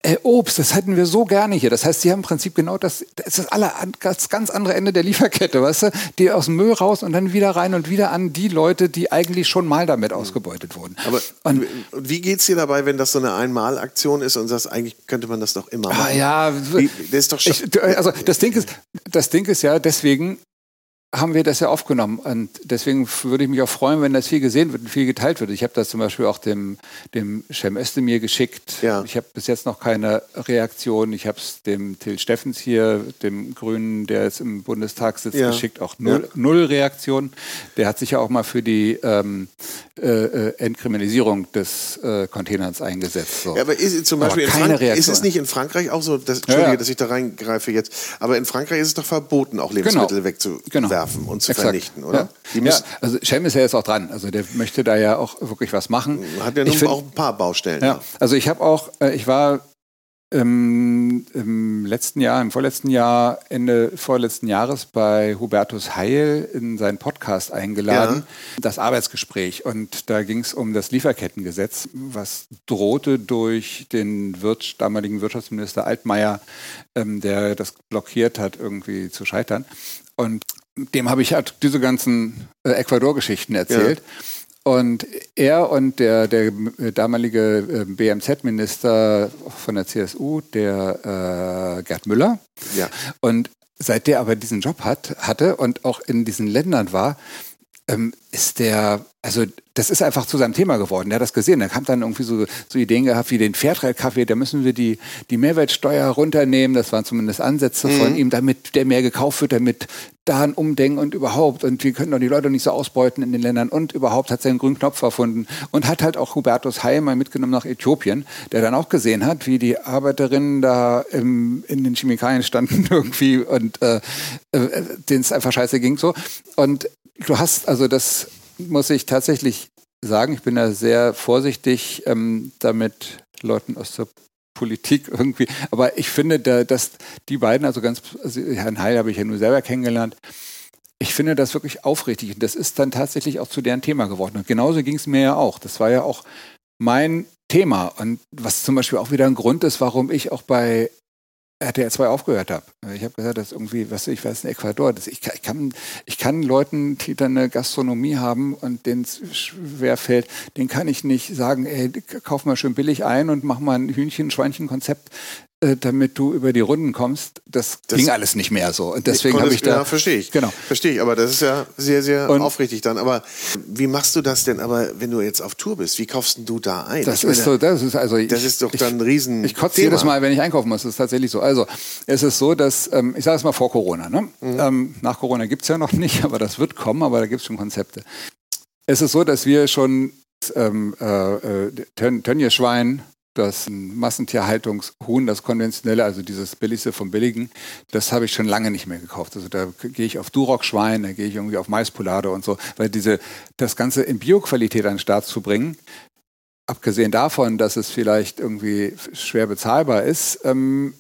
äh, Obst, das hätten wir so gerne hier. Das heißt, sie haben im Prinzip genau das, das ist das, alle, das ganz andere Ende der Lieferkette, weißt du? Die aus dem Müll raus und dann wieder rein und wieder an die Leute, die eigentlich schon mal damit mhm. ausgebeutet wurden. Aber und, wie geht's dir dabei, wenn das so eine Einmalaktion ist und sagst, eigentlich könnte man das doch immer ah, machen? Ah, ja, wie, das ist doch schon ich, also [LAUGHS] das Ding ist, das Ding ist ja deswegen, haben wir das ja aufgenommen. Und deswegen würde ich mich auch freuen, wenn das viel gesehen wird und viel geteilt wird. Ich habe das zum Beispiel auch dem, dem Cem Özdemir geschickt. Ja. Ich habe bis jetzt noch keine Reaktion. Ich habe es dem Till Steffens hier, dem Grünen, der jetzt im Bundestag sitzt, ja. geschickt. Auch null, ja. null Reaktion. Der hat sich ja auch mal für die ähm, äh, äh Entkriminalisierung des äh, Containers eingesetzt. So. Ja, aber ist, zum Beispiel keine Reaktion. ist es nicht in Frankreich auch so, das, Entschuldige, dass ich da reingreife jetzt, aber in Frankreich ist es doch verboten, auch Lebensmittel genau. wegzuwerfen. Genau werfen und zu Exakt. vernichten, oder? Ja. ja. also Schem ist ja jetzt auch dran. Also der möchte da ja auch wirklich was machen. Hat ja nun auch ein paar Baustellen. Ja, also ich habe auch, äh, ich war ähm, im letzten Jahr, im vorletzten Jahr, Ende vorletzten Jahres bei Hubertus Heil in seinen Podcast eingeladen, ja. das Arbeitsgespräch. Und da ging es um das Lieferkettengesetz, was drohte durch den Wirt, damaligen Wirtschaftsminister Altmaier, ähm, der das blockiert hat, irgendwie zu scheitern. Und dem habe ich halt diese ganzen äh, Ecuador-Geschichten erzählt. Ja. Und er und der, der damalige äh, BMZ-Minister von der CSU, der äh, Gerd Müller. Ja. Und seit der aber diesen Job hat, hatte und auch in diesen Ländern war, ähm, ist der, also das ist einfach zu seinem Thema geworden. Der hat das gesehen. Er kam dann irgendwie so, so Ideen gehabt wie den Fairtrade-Kaffee, da müssen wir die, die Mehrwertsteuer runternehmen. Das waren zumindest Ansätze mhm. von ihm, damit der mehr gekauft wird, damit da ein Umdenken und überhaupt. Und wir können doch die Leute nicht so ausbeuten in den Ländern. Und überhaupt hat er einen grünen Knopf erfunden und hat halt auch Hubertus Heil mal mitgenommen nach Äthiopien, der dann auch gesehen hat, wie die Arbeiterinnen da im, in den Chemikalien standen [LAUGHS] irgendwie und äh, äh, denen es einfach scheiße ging so. Und du hast also das muss ich tatsächlich sagen, ich bin da sehr vorsichtig ähm, damit, Leuten aus der Politik irgendwie. Aber ich finde, da, dass die beiden, also ganz, also Herrn Heil habe ich ja nur selber kennengelernt, ich finde das wirklich aufrichtig. Und das ist dann tatsächlich auch zu deren Thema geworden. Und genauso ging es mir ja auch. Das war ja auch mein Thema. Und was zum Beispiel auch wieder ein Grund ist, warum ich auch bei RTL 2 aufgehört habe. Ich habe gesagt, das ist irgendwie, was ich weiß, in Ecuador. Das, ich, ich, kann, ich kann Leuten, die dann eine Gastronomie haben und denen es schwer fällt, den kann ich nicht sagen, ey, kauf mal schön billig ein und mach mal ein Hühnchen-Schweinchen-Konzept. Äh, damit du über die Runden kommst. Das, das ging alles nicht mehr so. Und deswegen habe ich da. Ja, verstehe ich. Genau. Verstehe ich. Aber das ist ja sehr, sehr und aufrichtig dann. Aber wie machst du das denn? Aber wenn du jetzt auf Tour bist, wie kaufst du da ein? Das ich ist meine, so. Das ist also. Das ist doch dann ein Riesen. Ich kotze jedes Mal, wenn ich einkaufen muss. Das ist tatsächlich so. Also es ist so, dass ähm, ich sage es mal vor Corona. Ne? Mhm. Ähm, nach Corona gibt es ja noch [LAUGHS] nicht, aber das wird kommen. Aber da gibt es schon Konzepte. Es ist so, dass wir schon ähm, äh, äh Tönnies-Schwein, das Massentierhaltungshuhn, das konventionelle, also dieses billigste vom billigen, das habe ich schon lange nicht mehr gekauft. Also da gehe ich auf Duroc-Schwein, da gehe ich irgendwie auf Maispolade und so, weil diese, das Ganze in Bioqualität an den Start zu bringen, abgesehen davon, dass es vielleicht irgendwie schwer bezahlbar ist, ähm,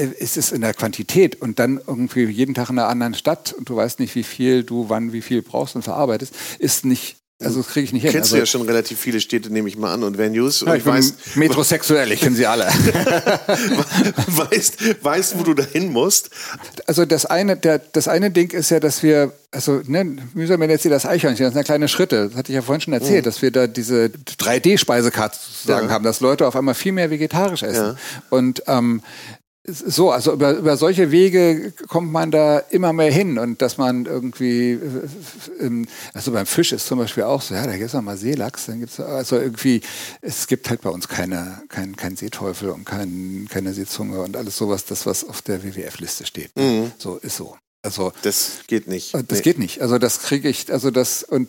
ist es in der Quantität und dann irgendwie jeden Tag in einer anderen Stadt und du weißt nicht, wie viel du wann wie viel brauchst und verarbeitest, ist nicht also das kriege ich nicht hin. Kennst also, du ja schon relativ viele Städte, nehme ich mal an, und Venues. Ja, und ich weiß, metrosexuell, ich kenne sie alle. [LAUGHS] weißt, weißt, wo du dahin musst. Also das eine, der, das eine Ding ist ja, dass wir, also ne, mühsam jetzt hier das Eichhörnchen, das sind ja kleine Schritte. Das hatte ich ja vorhin schon erzählt, mhm. dass wir da diese 3D-Speisekarte sozusagen ja. haben, dass Leute auf einmal viel mehr vegetarisch essen. Ja. Und ähm, so, also über, über solche Wege kommt man da immer mehr hin und dass man irgendwie, äh, also beim Fisch ist zum Beispiel auch so, ja, da gibt es mal Seelachs, dann gibt es also irgendwie, es gibt halt bei uns keine, kein, kein Seeteufel und kein, keine Seezunge und alles sowas, das was auf der WWF-Liste steht. Mhm. So ist so. Also das geht nicht. Das nee. geht nicht. Also das kriege ich, also das und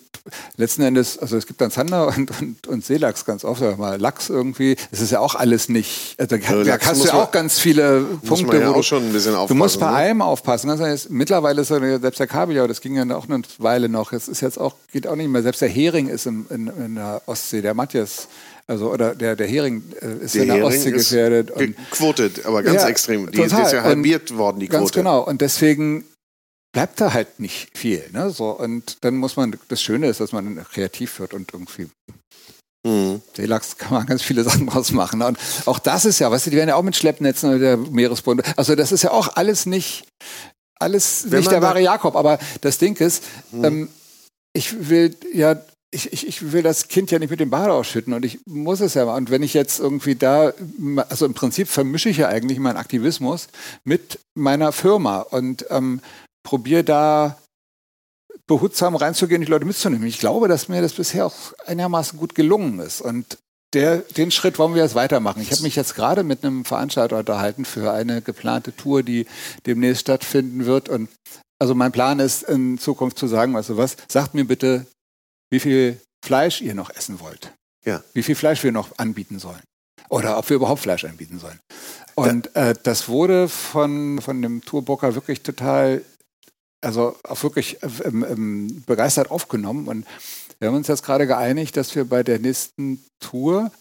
letzten Endes, also es gibt dann Zander [LAUGHS] und, und, und Seelachs ganz oft, aber mal Lachs irgendwie. Es ist ja auch alles nicht. Also da, also hast du ja auch ganz viele Punkte, ja wo du, schon ein bisschen aufpassen, du musst bei ne? allem aufpassen. Also mittlerweile ist ja selbst der Kabeljau, das ging ja auch eine Weile noch. Es ist jetzt auch geht auch nicht mehr. Selbst der Hering ist im, in, in der Ostsee, der Matthias. Also oder der, der Hering äh, ist der in der Hering Ostsee gefährdet. Und, quotet, aber ganz ja, extrem. Die total. ist ja halbiert worden, die Quote. Ganz genau. Und deswegen bleibt da halt nicht viel. Ne? So, und dann muss man, das Schöne ist, dass man kreativ wird und irgendwie Mhm. Seelachs [LAUGHS] kann man ganz viele Sachen draus machen. Und auch das ist ja, weißt du, die werden ja auch mit Schleppnetzen oder der Meeresboden. Also das ist ja auch alles nicht, alles Wenn nicht der wahre Jakob. Aber das Ding ist, mhm. ähm, ich will ja, ich, ich, ich will das Kind ja nicht mit dem Bade ausschütten und ich muss es ja mal. Und wenn ich jetzt irgendwie da, also im Prinzip vermische ich ja eigentlich meinen Aktivismus mit meiner Firma. Und ähm, probiere da behutsam reinzugehen, die Leute mitzunehmen. Ich glaube, dass mir das bisher auch einigermaßen gut gelungen ist. Und der, den Schritt wollen wir jetzt weitermachen. Ich habe mich jetzt gerade mit einem Veranstalter unterhalten für eine geplante Tour, die demnächst stattfinden wird. Und also mein Plan ist in Zukunft zu sagen, weißt du was, sagt mir bitte, wie viel Fleisch ihr noch essen wollt. Ja. Wie viel Fleisch wir noch anbieten sollen. Oder ob wir überhaupt Fleisch anbieten sollen. Und äh, das wurde von, von dem Tourbooker wirklich total also auch wirklich ähm, ähm, begeistert aufgenommen. Und wir haben uns jetzt gerade geeinigt, dass wir bei der nächsten Tour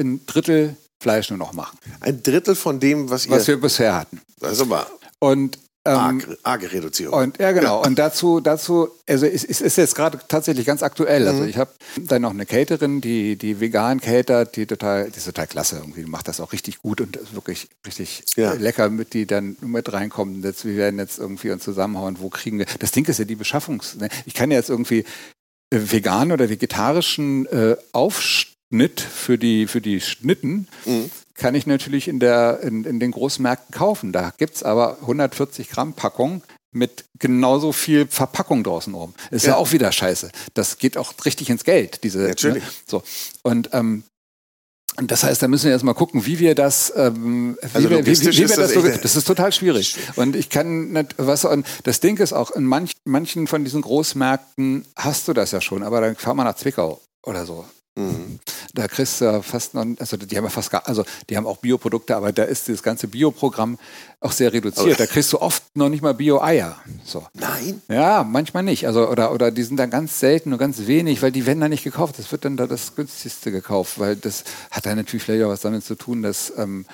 ein Drittel Fleisch nur noch machen. Ein Drittel von dem, was ihr. Was wir bisher hatten. Also mal. Und ähm, arge Reduzierung. Und, ja, genau. Und dazu, dazu also es, es ist jetzt gerade tatsächlich ganz aktuell. Also mhm. ich habe dann noch eine Caterin, die, die vegan catert, die total, die ist total klasse irgendwie, die macht das auch richtig gut und ist wirklich richtig ja. lecker, mit die dann mit reinkommen. Jetzt, wir werden jetzt irgendwie uns zusammenhauen, wo kriegen wir. Das Ding ist ja die Beschaffungs. Ne? Ich kann ja jetzt irgendwie äh, vegan oder vegetarischen äh, Aufschnitt für die, für die Schnitten. Mhm kann ich natürlich in, der, in, in den Großmärkten kaufen. Da gibt es aber 140 Gramm Packung mit genauso viel Verpackung draußen oben. Ist ja. ja. auch wieder scheiße. Das geht auch richtig ins Geld. Diese, Natürlich. Ne? So. Und ähm, das heißt, da müssen wir jetzt mal gucken, wie wir das, ähm, wie also wir, wie, wie, wie wir das, so, das ist total schwierig. Und ich kann nicht, was, und das Ding ist auch, in manch, manchen von diesen Großmärkten hast du das ja schon, aber dann fahr mal nach Zwickau oder so. Mhm. Da kriegst du ja fast noch, also die haben ja fast gar, also die haben auch Bioprodukte, aber da ist das ganze Bioprogramm auch sehr reduziert. Da kriegst du oft noch nicht mal Bio-Eier. So. Nein? Ja, manchmal nicht. Also, oder, oder die sind dann ganz selten und ganz wenig, weil die werden dann nicht gekauft. Das wird dann da das günstigste gekauft, weil das hat dann natürlich vielleicht auch was damit zu tun, dass ähm,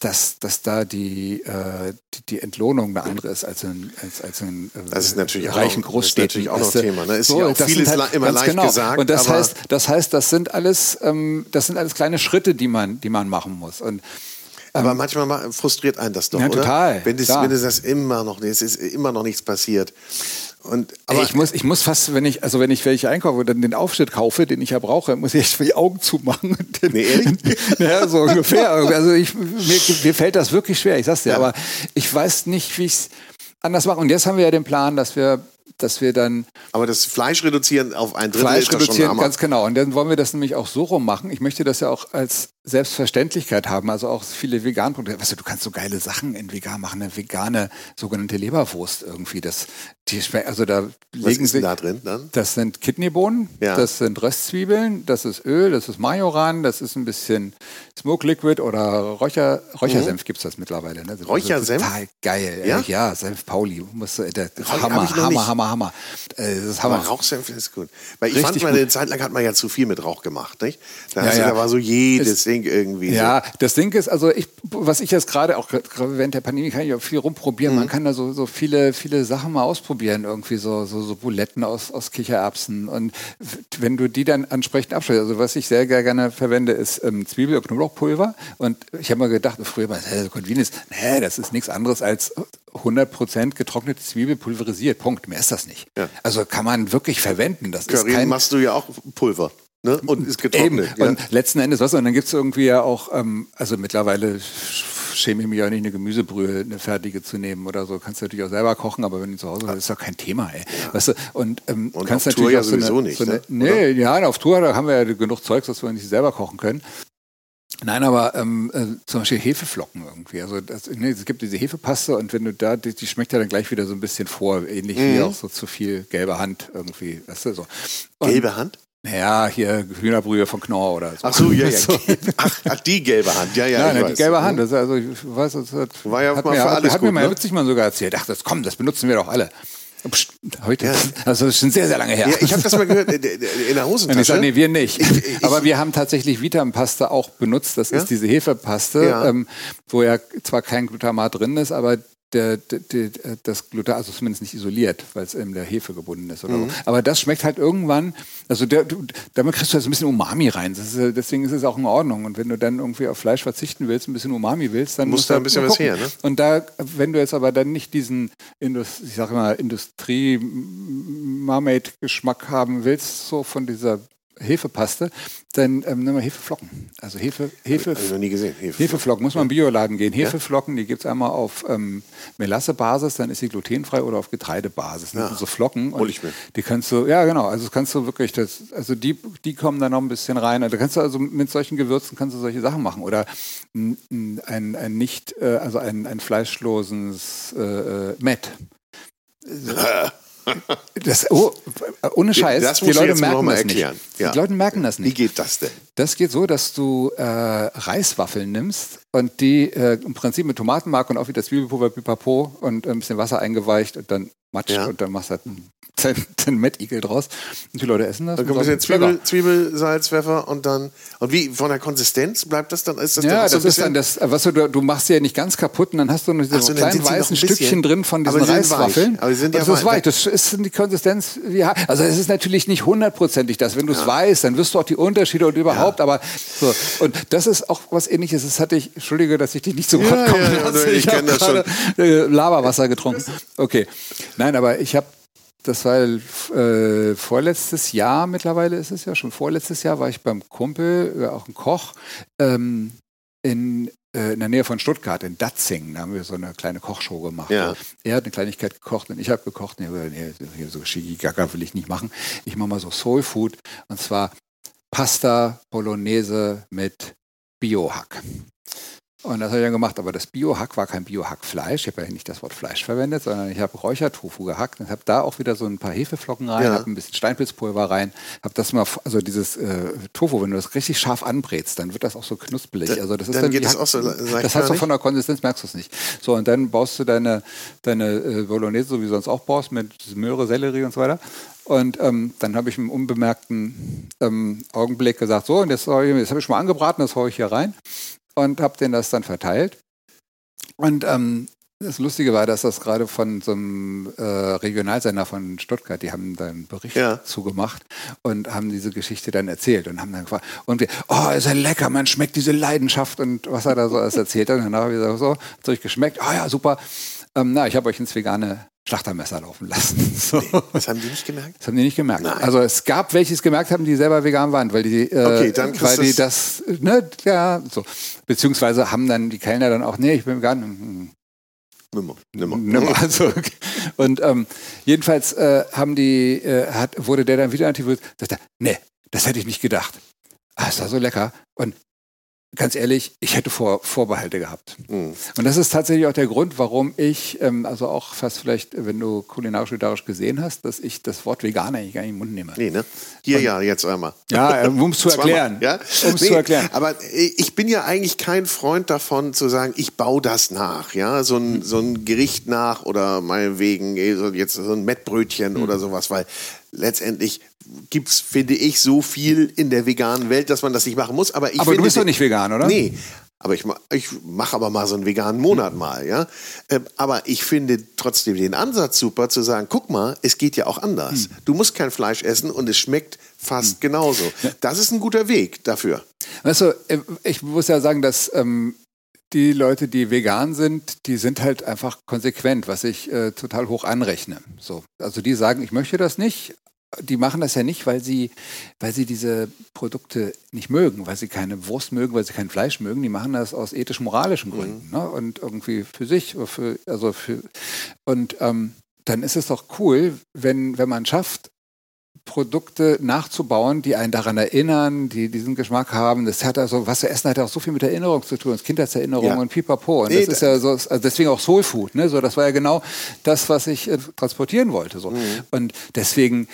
dass, dass da die, äh, die, die, Entlohnung eine andere ist als in, als, als in äh, das ist natürlich reichen auch, Großstädten. Das ist natürlich auch noch Thema. Ne? Ist so, ja auch vieles halt, immer leicht genau. gesagt. Und das heißt, das heißt, das sind alles, ähm, das sind alles kleine Schritte, die man, die man machen muss. Und aber ähm, manchmal frustriert einen das doch, ja, oder? Total. Wenn das, wenn das immer noch, es ist immer noch nichts passiert. Und, aber ich muss, ich muss fast, wenn ich, also wenn ich welche einkaufe dann den Aufschnitt kaufe, den ich ja brauche, muss ich echt die Augen zumachen. Den, nee, ehrlich? [LAUGHS] ja, so ungefähr. Also ich, mir, mir fällt das wirklich schwer, ich sag's dir, ja. aber ich weiß nicht, wie ich es anders mache. Und jetzt haben wir ja den Plan, dass wir dass wir dann. Aber das Fleisch reduzieren auf ein Drittel Fleisch ist reduzieren, schon ganz genau. Und dann wollen wir das nämlich auch so rum machen. Ich möchte das ja auch als Selbstverständlichkeit haben. Also auch viele Vegan-Produkte. Weißt du, du kannst so geile Sachen in vegan machen. Eine vegane sogenannte Leberwurst irgendwie. Das, die also da Was legen ist denn da drin dann? Das sind Kidneybohnen, ja. das sind Röstzwiebeln, das ist Öl, das ist Majoran, das ist ein bisschen Smoke Liquid oder Räucher, Räuchersenf mhm. gibt es das mittlerweile. Ne? Das Räuchersenf? Total geil. Ja, ja Senf Pauli. Musst, der, Hammer, Hammer, Hammer, Hammer. Äh, das ist Hammer. Aber Rauchsenf ist gut. Weil ich Richtig fand, mal, eine Zeit lang hat man ja zu viel mit Rauch gemacht. Nicht? Da, ja, ja. da war so jedes es, Ding irgendwie. Ja, so. das Ding ist, also ich, was ich jetzt gerade, auch während der Pandemie kann ich auch viel rumprobieren. Mhm. Man kann da so, so viele, viele Sachen mal ausprobieren. Irgendwie so, so, so Buletten aus, aus Kichererbsen. Und wenn du die dann entsprechend abschreibst, also was ich sehr gerne verwende, ist ähm, Zwiebel- und Knoblauchpulver. Und ich habe mal gedacht, früher war es Convenience, nee, das ist nichts anderes als 100% getrocknete Zwiebel pulverisiert. Punkt. Mehr ist das nicht. Ja. Also kann man wirklich verwenden. Das Karin, ist kein machst du ja auch Pulver. Ne? Und ist getrocknet. Ja. Und letzten Endes was? Und dann gibt es irgendwie ja auch, ähm, also mittlerweile schäme ich mich auch nicht, eine Gemüsebrühe, eine fertige zu nehmen oder so. Kannst du natürlich auch selber kochen, aber wenn du zu Hause bist, ist doch kein Thema, ey. Ja. Weißt du, und, ähm, und kannst auf Tour natürlich ja auch so eine, sowieso nicht, so eine, ne? Nee, ja, auf Tour, da haben wir ja genug Zeugs, dass wir nicht selber kochen können. Nein, aber ähm, äh, zum Beispiel Hefeflocken irgendwie. Also das, ne, es gibt diese Hefepaste und wenn du da, die, die schmeckt ja dann gleich wieder so ein bisschen vor, ähnlich wie Mhm. auch so zu viel gelbe Hand irgendwie. Weißt du, so. Und, Gelbe Hand? Naja, hier Hühnerbrühe von Knorr oder so. Ach so, ja, ja. [LAUGHS] Ach, die gelbe Hand. Ja, ja, Ja, ich ne, weiß. die gelbe Hand. Das, also, ich weiß, das hat, War ja hat, mal mir, für alles hat mir gut, mal ne? Herr Witzigmann sogar erzählt. Ach, das komm, das benutzen wir doch alle. Psst, heute, also das ist schon sehr, sehr lange her. Ja, ich habe das mal gehört in der Und ich Hosentasche. nee, wir nicht. ich- Aber wir haben tatsächlich Vitampaste auch benutzt. Das Ja? ist diese Hefepaste, Ja. ähm, wo ja zwar kein Glutamat drin ist, aber der, der, der, das Glutamat, also zumindest nicht isoliert, weil es in der Hefe gebunden ist oder Mhm. so. Aber das schmeckt halt irgendwann, also der, du, damit kriegst du jetzt ein bisschen Umami rein. Ist, äh, deswegen ist es auch in Ordnung. Und wenn du dann irgendwie auf Fleisch verzichten willst, ein bisschen Umami willst, dann Muss musst da du ein bisschen was her, ne? Und da, wenn du jetzt aber dann nicht diesen, Indus, ich sag mal, Industrie-Marmade-Geschmack haben willst, so von dieser Hefepaste, dann ähm, nimm mal Hefeflocken. Also Hefe, Hefe, Hab ich noch nie gesehen. Hefe. Hefeflocken, muss man im Bioladen gehen. Hefeflocken, die gibt es einmal auf ähm, Melassebasis, dann ist sie glutenfrei oder auf Getreidebasis. Das sind so Flocken. hol ich mir. Die kannst du, ja genau, also das kannst du wirklich, das, also die, die kommen dann noch ein bisschen rein. Da kannst du also mit solchen Gewürzen kannst du solche Sachen machen. Oder ein, ein nicht, äh, also ein, ein fleischloses äh, äh, Met. [LAUGHS] Das, oh, ohne Scheiß, Das die Leute merken mal das erklären. nicht. Ja. Die Leute merken das Wie nicht. geht das denn? Das geht so, dass du äh, Reiswaffeln nimmst und die äh, im Prinzip mit Tomatenmark und auch wieder Zwiebelpulver, Pipapo und ein bisschen Wasser eingeweicht und dann matscht Ja. und dann machst du halt einen, [LAUGHS] einen Mettigel draus. Und die Leute essen das. Da und kommt ein bisschen Zwiebel, Zwiebel, Salz, Pfeffer und dann. Und wie von der Konsistenz bleibt das dann? Ist das dann Ja, so das ein ist dann das, was du, du machst sie ja nicht ganz kaputt und dann hast du noch diese so, dann kleinen weißen Stückchen drin von Aber diesen die sind weich. Reiswaffeln. Aber die sind ja das ist weich. Das ist die Konsistenz wie Ha- Also es ist natürlich nicht hundertprozentig das. Wenn du es weißt, dann wirst du auch die Unterschiede und überhaupt. Aber so. Und das ist auch was ähnliches. Das hatte ich, entschuldige, dass ich dich nicht so Ja, Wort kommen ja, ja, lasse. ich hab kenn das schon. äh, Laberwasser getrunken. Okay. Nein, aber ich habe das war äh, vorletztes Jahr, mittlerweile ist es ja schon vorletztes Jahr, war ich beim Kumpel, äh, auch ein Koch, ähm, in, äh, in der Nähe von Stuttgart, in Datzing. Da haben wir so eine kleine Kochshow gemacht. Ja. Er hat eine Kleinigkeit gekocht und ich habe gekocht. Nee, nee, hier so Schigi-Gaga will ich nicht machen. Ich mache mal so Soul Food und zwar Pasta Bolognese mit Biohack. Und das habe ich dann gemacht, aber das Biohack war kein Biohackfleisch. Ich habe ja nicht das Wort Fleisch verwendet, sondern ich habe Räuchertofu gehackt und habe da auch wieder so ein paar Hefeflocken rein, Ja. habe ein bisschen Steinpilzpulver rein, habe das mal, also dieses äh, Tofu, wenn du das richtig scharf anbrätst, dann wird das auch so knuspelig. Da- also das ist dann dann geht das auch so Das so nicht? von der Konsistenz merkst du es nicht. So und dann baust du deine deine äh, Bolognese, so wie du sonst auch baust, mit Möhre, Sellerie und so weiter. Und ähm, dann habe ich im unbemerkten ähm, Augenblick gesagt, so, und ich- jetzt habe ich schon mal angebraten, das haue ich hier rein. Und habe den das dann verteilt. Und ähm, das Lustige war, dass das gerade von so einem äh, Regionalsender von Stuttgart, die haben da einen Bericht Ja. zugemacht und haben diese Geschichte dann erzählt und haben dann gefragt, und wir, oh, ist ja lecker, man schmeckt diese Leidenschaft und was er da so alles erzählt hat. Und dann habe ich gesagt, so, hat euch geschmeckt? Ah ja, super. Ähm, na, ich habe euch ins vegane Schlachtermesser laufen lassen. [LAUGHS] So. Das haben die nicht gemerkt? Das haben die nicht gemerkt. Nein. Also es gab welche, die es gemerkt haben, die selber vegan waren, weil die, äh, Okay, dann weil die das, ne, ja, so. Beziehungsweise haben dann die Kellner dann auch, nee, ich bin vegan. Hm, Nimmer. Nimmer. Nimmer. Also, okay. Und ähm, jedenfalls äh, haben die, äh, hat, wurde der dann wieder interviewt, sagt er, nee, das hätte ich nicht gedacht. Ah, es war so lecker. Und ganz ehrlich, ich hätte vor, Vorbehalte gehabt. Mhm. Und das ist tatsächlich auch der Grund, warum ich, ähm, also auch fast vielleicht, wenn du kulinarisch-literarisch gesehen hast, dass ich das Wort vegan eigentlich gar nicht in den Mund nehme. Nee, ne? Hier ja, jetzt einmal. Ja, äh, um es zu erklären. Ja? Um es Nee, zu erklären. Aber ich bin ja eigentlich kein Freund davon zu sagen, ich baue das nach, ja, so ein, so ein Gericht nach oder meinetwegen so jetzt so ein Mettbrötchen Hm. oder sowas, weil letztendlich gibt's, finde ich, so viel in der veganen Welt, dass man das nicht machen muss. Aber ich Aber du finde, bist doch nicht vegan, oder? Nee. Aber ich, ich mache aber mal so einen veganen Monat mal, ja. Ähm, Aber ich finde trotzdem den Ansatz super zu sagen, guck mal, es geht ja auch anders. Du musst kein Fleisch essen und es schmeckt fast genauso. Das ist ein guter Weg dafür. Weißt du, äh, ich muss ja sagen, dass ähm, die Leute, die vegan sind, die sind halt einfach konsequent, was ich äh, total hoch anrechne. So. Also die sagen, ich möchte das nicht. die machen das ja nicht, weil sie, weil sie diese Produkte nicht mögen, weil sie keine Wurst mögen, weil sie kein Fleisch mögen. Die machen das aus ethisch-moralischen Gründen mhm. ne? und irgendwie für sich. Für, also für, und ähm, dann ist es doch cool, wenn, wenn man schafft, Produkte nachzubauen, die einen daran erinnern, die diesen Geschmack haben. Das hat also, was wir essen, hat ja auch so viel mit Erinnerung zu tun, das Kindheitserinnerung ja. und pipapo. Und nee, das ist ja so, also deswegen auch Soul Food. Ne? So, das war ja genau das, was ich äh, transportieren wollte. So. Mhm. Und deswegen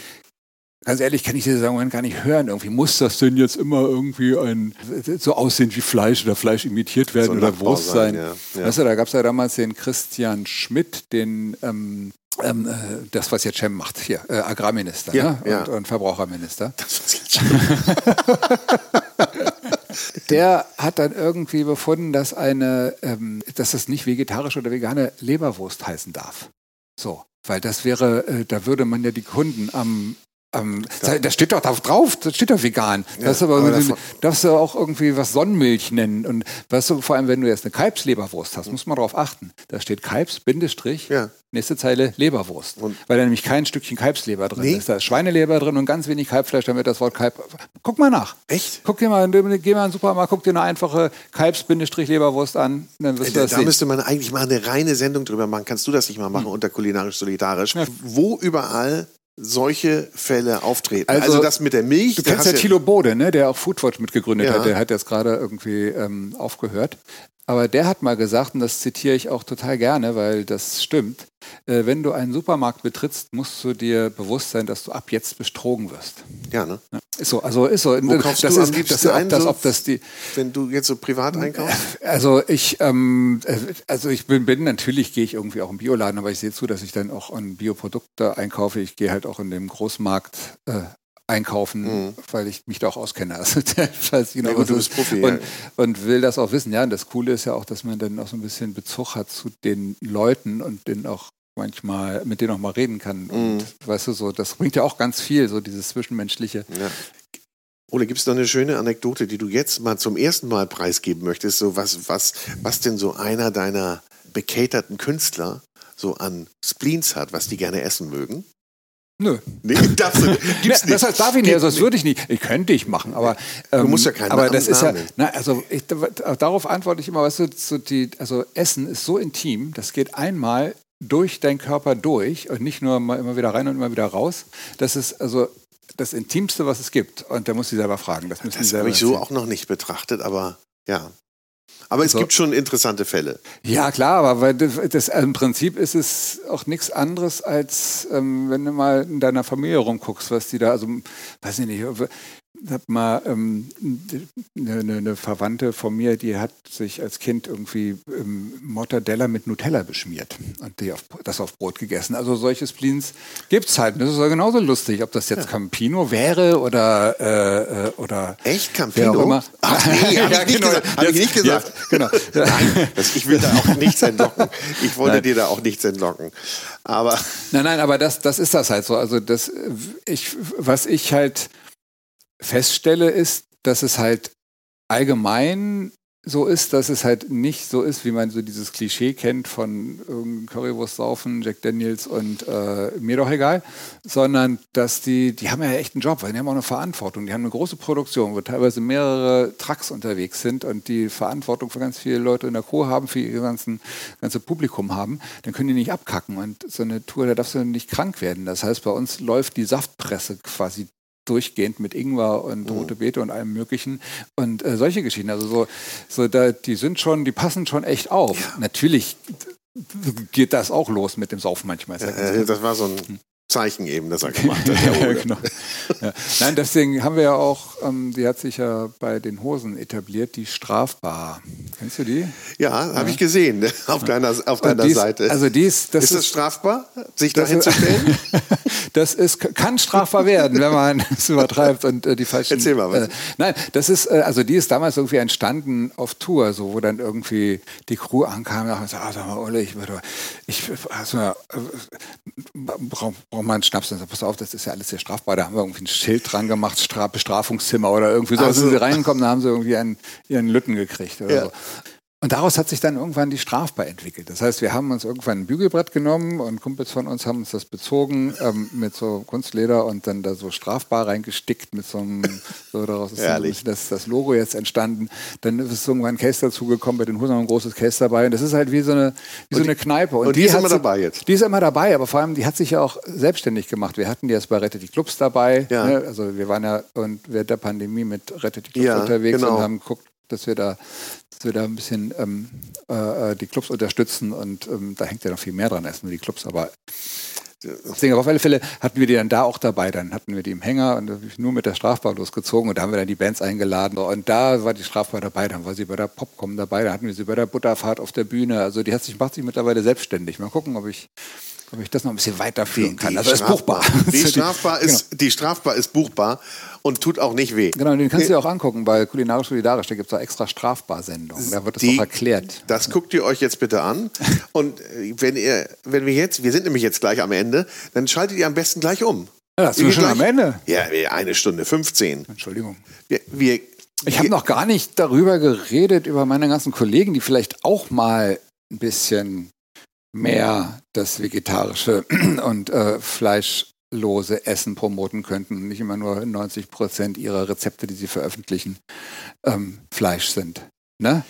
Ganz ehrlich kann ich diese Sagen gar nicht hören. Irgendwie muss das denn jetzt immer irgendwie ein so aussehen wie Fleisch oder Fleisch imitiert werden so oder Wurst sein. sein. Ja. Ja. Weißt du, da gab es ja damals den Christian Schmidt, den ähm, ähm, äh, das, was jetzt Cem macht, hier, äh, Agrarminister ja, ne? ja. Und, und, Verbraucherminister. [LAUGHS] Das, was jetzt [LAUGHS] Der hat dann irgendwie befunden, dass eine, ähm, dass es nicht vegetarische oder vegane Leberwurst heißen darf. So, weil das wäre, äh, da würde man ja die Kunden am ähm, da steht doch drauf, da steht doch vegan. Ja, das aber, aber darfst du auch irgendwie was Sonnenmilch nennen. Und weißt du, vor allem, wenn du jetzt eine Kalbsleberwurst hast, muss man darauf achten. Da steht Kalbs, Bindestrich, ja. nächste Zeile Leberwurst. Und weil da nämlich kein Stückchen Kalbsleber drin nee. ist. Da ist Schweineleber drin und ganz wenig Kalbfleisch, damit das Wort Kalb. Guck mal nach. Echt? Guck dir mal, geh mal in den Supermarkt, guck dir eine einfache Kalbs-Leberwurst an. Dann wirst äh, da, da müsste man eigentlich mal eine reine Sendung drüber machen. Kannst du das nicht mal machen hm. unter kulinarisch solidarisch? Ja. Wo überall solche Fälle auftreten. Also, also das mit der Milch. Du kennst ja Thilo Bode, ne, der auch Foodwatch mitgegründet ja. hat. Der hat jetzt gerade irgendwie ähm, aufgehört. Aber der hat mal gesagt, und das zitiere ich auch total gerne, weil das stimmt, äh, wenn du einen Supermarkt betrittst, musst du dir bewusst sein, dass du ab jetzt betrogen wirst. Ja, ne? Ja, ist so, also ist so. Wo kaufst das du ist, das, ein, das, ob das die, wenn du jetzt so privat einkaufst? Also ich, ähm, äh, also ich bin, bin natürlich gehe ich irgendwie auch im Bioladen, aber ich sehe zu, dass ich dann auch an Bioprodukte einkaufe. Ich gehe halt auch in dem Großmarkt äh, einkaufen, mhm. weil ich mich da auch auskenne. [LAUGHS] Also, weiß genau, ja, du bist Profi, und, ja. und will das auch wissen. Ja, und das Coole ist ja auch, dass man dann auch so ein bisschen Bezug hat zu den Leuten und den auch manchmal mit denen auch mal reden kann. Mhm. Und weißt du, so, das bringt ja auch ganz viel, so dieses Zwischenmenschliche. Ja. Ole, gibt es noch eine schöne Anekdote, die du jetzt mal zum ersten Mal preisgeben möchtest? So was, was, was denn so einer deiner bekaterten Künstler so an Spleens hat, was die gerne essen mögen? Nö. Nee, [LAUGHS] darfst du, gibt's nicht. Das heißt, darf ich nicht, also das würde ich nicht. Ich könnte ich machen, aber ähm, du musst ja keinen Aber das ist ja, na, also ich, darauf antworte ich immer, weißt du, so die, also Essen ist so intim, das geht einmal durch deinen Körper durch und nicht nur mal immer wieder rein und immer wieder raus. Das ist also das Intimste, was es gibt. Und da muss sie selber fragen. Das, das habe ich so auch noch nicht betrachtet, aber ja. Aber es so. gibt schon interessante Fälle. Ja, klar, aber weil das, das, im Prinzip ist es auch nichts anderes, als ähm, wenn du mal in deiner Familie rumguckst, was die da, also weiß ich nicht, habe mal ähm, eine, eine, Verwandte von mir, die hat sich als Kind irgendwie ähm, Mortadella mit Nutella beschmiert und die auf, das auf Brot gegessen. Also solche Spleens gibt es halt. Das ist ja genauso lustig, ob das jetzt ja. Campino wäre oder äh, äh oder echt Campino. Ach nee, habe [LAUGHS] ja, ich, genau, hab ich nicht gesagt. Ja, genau. [LAUGHS] Nein, das, ich will da auch nichts entlocken. Ich wollte nein. dir da auch nichts entlocken. Aber nein, nein, aber das, das ist das halt so. Also das, ich, was ich halt feststelle, ist, dass es halt allgemein so ist, dass es halt nicht so ist, wie man so dieses Klischee kennt von Currywurst saufen, Jack Daniels und äh, mir doch egal, sondern dass die, die haben ja echt einen Job, weil die haben auch eine Verantwortung. Die haben eine große Produktion, wo teilweise mehrere Trucks unterwegs sind und die Verantwortung für ganz viele Leute in der Crew haben, für ihr ganzen, ganze Publikum haben, dann können die nicht abkacken. Und so eine Tour, da darfst du nicht krank werden. Das heißt, bei uns läuft die Saftpresse quasi durchgehend mit Ingwer und mhm. rote Beete und allem möglichen und äh, solche Geschichten. Also so, so da, die sind schon, die passen schon echt auf. Ja. Natürlich geht das auch los mit dem Saufen manchmal. Äh, das war so ein hm. Zeichen eben, das er gemacht hat. ja, genau. ja. Nein, deswegen haben wir ja auch, ähm, die hat sich ja bei den Hosen etabliert, die Strafbar. Kennst du die? Ja, ja. habe ich gesehen ne? auf deiner, auf deiner dies, Seite. Also dies, das ist, ist das strafbar, sich dahin zu stellen? [LAUGHS] das ist, kann strafbar werden, wenn man [LAUGHS] es übertreibt und äh, die falschen. Erzähl mal was. Äh, nein, das ist, äh, also die ist damals irgendwie entstanden auf Tour, so wo dann irgendwie die Crew ankam und sagte, ah, sag mal, Ole, ich, ich also, äh, braucht man einen Schnaps. Dann sagt, pass auf, das ist ja alles sehr strafbar. Da haben wir irgendwie ein Schild dran gemacht, Stra Bestrafungszimmer oder irgendwie so. Also, sind sie reingekommen, da haben sie irgendwie einen, ihren Lütten gekriegt oder ja. so. Und daraus hat sich dann irgendwann die Strafbar entwickelt. Das heißt, wir haben uns irgendwann ein Bügelbrett genommen und Kumpels von uns haben uns das bezogen ähm, mit so Kunstleder und dann da so Strafbar reingestickt mit so einem, so daraus ist so das, das, Logo jetzt entstanden. Dann ist irgendwann ein Case dazugekommen, bei den Hosen ein großes Case dabei. Und das ist halt wie so eine, wie so eine Kneipe. Und, und die, die ist immer dabei jetzt? Die ist immer dabei, aber vor allem, die hat sich ja auch selbstständig gemacht. Wir hatten die jetzt bei Rettet die Clubs dabei. Ja. Ne? Also wir waren ja und während der Pandemie mit Rettet die Clubs ja, unterwegs genau. und haben geguckt, dass wir da dass wir da ein bisschen ähm, äh, die Clubs unterstützen und ähm, da hängt ja noch viel mehr dran als nur die Clubs, aber Deswegen auf alle Fälle hatten wir die dann da auch dabei. Dann hatten wir die im Hänger und nur mit der Strafbar losgezogen und da haben wir dann die Bands eingeladen. Und da war die Strafbar dabei, dann war sie bei der Popcom dabei, da hatten wir sie bei der Butterfahrt auf der Bühne. Also die hat sich, macht sich mittlerweile selbstständig. Mal gucken, ob ich ob ich das noch ein bisschen weiterführen kann. Also ist buchbar. [LAUGHS] Die strafbar ist, genau. die strafbar ist buchbar und tut auch nicht weh. Genau, den kannst du dir auch angucken bei Kulinarisch Solidarisch. Da gibt es da extra Strafbar-Sendungen. Da wird das die, auch erklärt. Das guckt ihr euch jetzt bitte an. [LAUGHS] Und äh, wenn ihr, wenn wir jetzt, wir sind nämlich jetzt gleich am Ende, dann schaltet ihr am besten gleich um. Ja, das ist schon gleich, am Ende. Ja, eine Stunde 15. Entschuldigung. Wir, wir ich habe noch gar nicht darüber geredet, über meine ganzen Kollegen, die vielleicht auch mal ein bisschen mehr das Vegetarische [CLEARS THROAT] und äh, fleischlose Essen promoten könnten nicht immer nur 90 Prozent ihrer Rezepte, die sie veröffentlichen, ähm, Fleisch sind. Ne?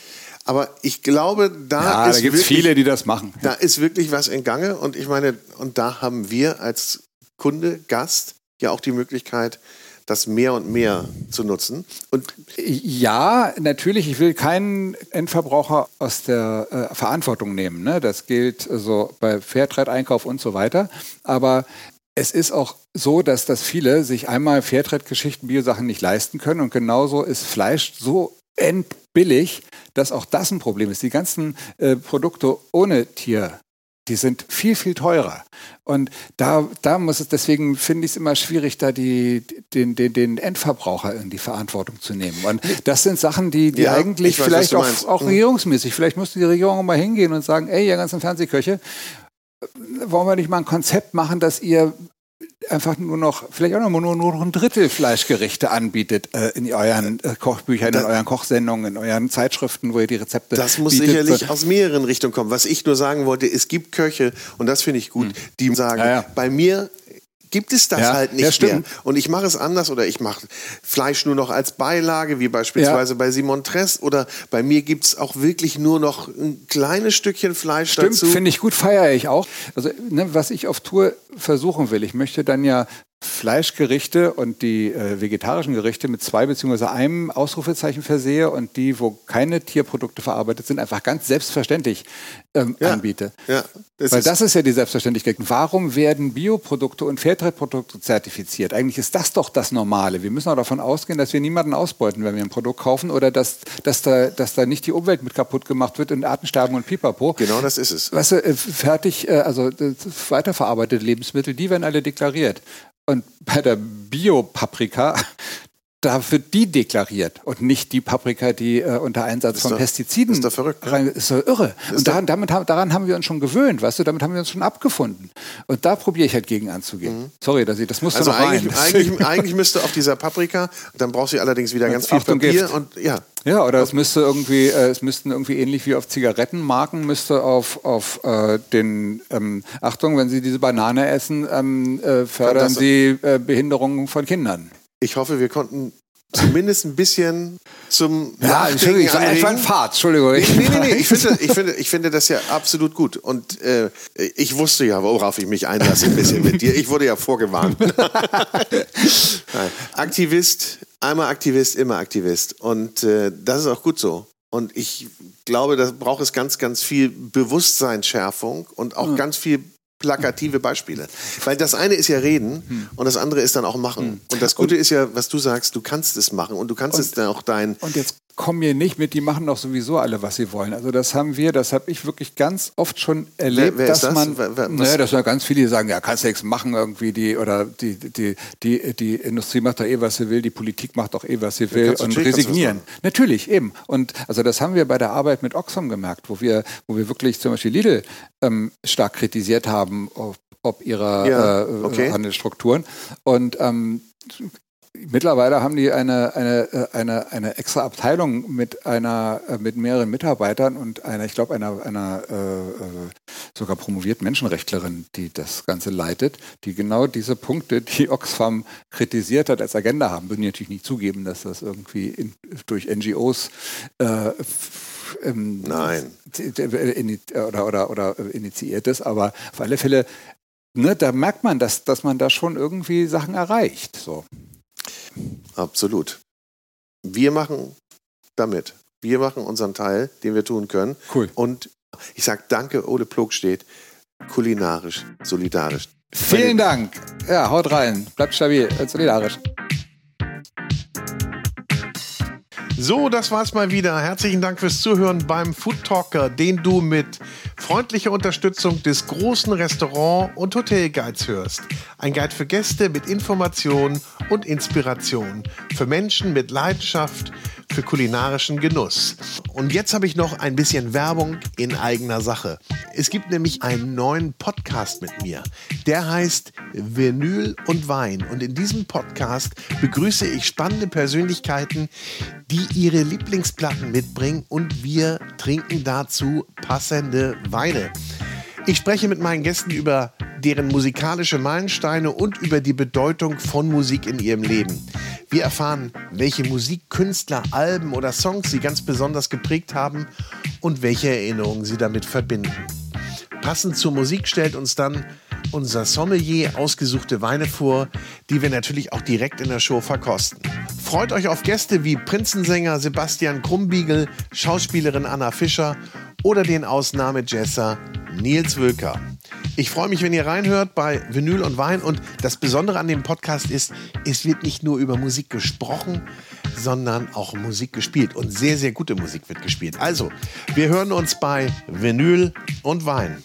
Aber ich glaube, da, ja, da gibt es viele, die das machen. Da ist wirklich was in Gange und ich meine, und da haben wir als Kunde, Gast ja auch die Möglichkeit, das mehr und mehr zu nutzen. Und ja, natürlich, ich will keinen Endverbraucher aus der äh, Verantwortung nehmen. Ne? Das gilt also bei Fairtrade-Einkauf und so weiter. Aber es ist auch so, dass das viele sich einmal Fairtrade-Geschichten, Biosachen nicht leisten können. Und genauso ist Fleisch so endbillig, dass auch das ein Problem ist. Die ganzen äh, Produkte ohne Tier die sind viel, viel teurer. Und da, da muss es, deswegen finde ich es immer schwierig, da die, den, den, den Endverbraucher in die Verantwortung zu nehmen. Und das sind Sachen, die, die ja, eigentlich weiß, vielleicht auch, auch, mhm. regierungsmäßig, vielleicht müsste die Regierung mal hingehen und sagen, ey, ihr ganzen Fernsehköche, wollen wir nicht mal ein Konzept machen, dass ihr einfach nur noch, vielleicht auch noch, nur, nur noch ein Drittel Fleischgerichte anbietet äh, in euren äh, Kochbüchern, in euren Kochsendungen, in euren Zeitschriften, wo ihr die Rezepte Das muss bietet. sicherlich aus mehreren Richtungen kommen. Was ich nur sagen wollte, es gibt Köche, und das finde ich gut, hm. die sagen, ja, ja. bei mir gibt es das ja, halt nicht ja, mehr. Und ich mache es anders oder ich mache Fleisch nur noch als Beilage, wie beispielsweise ja. bei Simon Tress. Oder bei mir gibt es auch wirklich nur noch ein kleines Stückchen Fleisch Stimmt, dazu. finde ich gut, feiere ich auch. Also ne, was ich auf Tour versuchen will, ich möchte dann ja Fleischgerichte und die äh, vegetarischen Gerichte mit zwei beziehungsweise einem Ausrufezeichen versehe und die, wo keine Tierprodukte verarbeitet sind, einfach ganz selbstverständlich ähm, ja, anbiete. Ja, das Weil ist das ist ja die Selbstverständlichkeit. Warum werden Bioprodukte und Fairtrade-Produkte zertifiziert? Eigentlich ist das doch das Normale. Wir müssen auch davon ausgehen, dass wir niemanden ausbeuten, wenn wir ein Produkt kaufen oder dass, dass, da, dass da nicht die Umwelt mit kaputt gemacht wird und Artensterben und Pipapo. Genau das ist es. Weißt du, äh, fertig, äh, also weiterverarbeitete Lebensmittel, die werden alle deklariert. Und bei der Biopaprika, da wird die deklariert und nicht die Paprika, die äh, unter Einsatz ist von doch, Pestiziden ist doch verrückt. Rein, ist so irre. Ist und daran, damit, daran haben wir uns schon gewöhnt, weißt du, damit haben wir uns schon abgefunden. Und da probiere ich halt gegen anzugehen. Mhm. Sorry, dass ich, das musste also eigentlich. Eigentlich, [LAUGHS] eigentlich müsste auf dieser Paprika, dann brauchst du allerdings wieder ganz viel Achtung, Papier Gift. und ja. Ja, oder es müsste irgendwie, äh, es müssten irgendwie ähnlich wie auf Zigarettenmarken müsste auf, auf äh, den ähm, Achtung, wenn Sie diese Banane essen, ähm, äh, fördern Sie äh, Behinderungen von Kindern. Ich hoffe, wir konnten zumindest ein bisschen zum ja, Entschuldigung, ich war einfach ein Fahrt, Entschuldigung. Nee, nee, nee, nee. Ich, finde, [LAUGHS] ich, finde, ich finde das ja absolut gut. Und äh, ich wusste ja, worauf ich mich einlasse, ein bisschen mit dir. Ich wurde ja vorgewarnt. [LAUGHS] Aktivist, einmal Aktivist, immer Aktivist. Und äh, das ist auch gut so. Und ich glaube, da braucht es ganz, ganz viel Bewusstseinsschärfung und auch ja. ganz viel plakative Beispiele. Weil das eine ist ja reden hm. und das andere ist dann auch machen. Hm. Und das Gute und, ist ja, was du sagst, du kannst es machen und du kannst und, es dann auch dein. Kommen mir nicht mit, die machen doch sowieso alle, was sie wollen. Also das haben wir, das habe ich wirklich ganz oft schon erlebt, wer, wer dass das? man, naja, dass ja ganz viele sagen, ja, kannst du nichts machen irgendwie, die oder die, die, die, die Industrie macht doch eh, was sie will, die Politik macht doch eh, was sie will und resignieren. Natürlich, eben. Und also das haben wir bei der Arbeit mit Oxfam gemerkt, wo wir, wo wir wirklich zum Beispiel Lidl ähm, stark kritisiert haben, ob, ob ihrer ja, äh, okay. Handelsstrukturen. Und ähm, Mittlerweile haben die eine, eine, äh, eine, eine extra Abteilung mit einer äh, mit mehreren Mitarbeitern und einer, ich glaube, einer, einer äh, sogar promovierten Menschenrechtlerin, die das Ganze leitet, die genau diese Punkte, die Oxfam kritisiert hat, als Agenda haben. Würden natürlich nicht zugeben, dass das irgendwie in, durch NGOs äh, ähm, Nein. Oder, oder, oder initiiert ist, aber auf alle Fälle, ne, da merkt man, dass, dass man da schon irgendwie Sachen erreicht. So. Absolut. Wir machen damit. Wir machen unseren Teil, den wir tun können. Cool. Und ich sage danke, Ole Plogstedt, kulinarisch, solidarisch. Vielen Dank. Ja, haut rein. Bleibt stabil, solidarisch. So, das war's mal wieder. Herzlichen Dank fürs Zuhören beim Food Talker, den du mit freundlicher Unterstützung des großen Restaurant- und Hotelguides hörst. Ein Guide für Gäste mit Informationen und Inspiration. Für Menschen mit Leidenschaft für kulinarischen Genuss. Und jetzt habe ich noch ein bisschen Werbung in eigener Sache. Es gibt nämlich einen neuen Podcast mit mir. Der heißt Vinyl und Wein. Und in diesem Podcast begrüße ich spannende Persönlichkeiten, die ihre Lieblingsplatten mitbringen und wir trinken dazu passende Weine. Ich spreche mit meinen Gästen über deren musikalische Meilensteine und über die Bedeutung von Musik in ihrem Leben. Wir erfahren, welche Musikkünstler, Alben oder Songs sie ganz besonders geprägt haben und welche Erinnerungen sie damit verbinden. Passend zur Musik stellt uns dann unser Sommelier ausgesuchte Weine vor, die wir natürlich auch direkt in der Show verkosten. Freut euch auf Gäste wie Prinzensänger Sebastian Krumbiegel, Schauspielerin Anna Fischer oder den Ausnahmejesser Nils Wölker. Ich freue mich, wenn ihr reinhört bei Vinyl und Wein. Und das Besondere an dem Podcast ist, es wird nicht nur über Musik gesprochen, sondern auch Musik gespielt. Und sehr, sehr gute Musik wird gespielt. Also, wir hören uns bei Vinyl und Wein.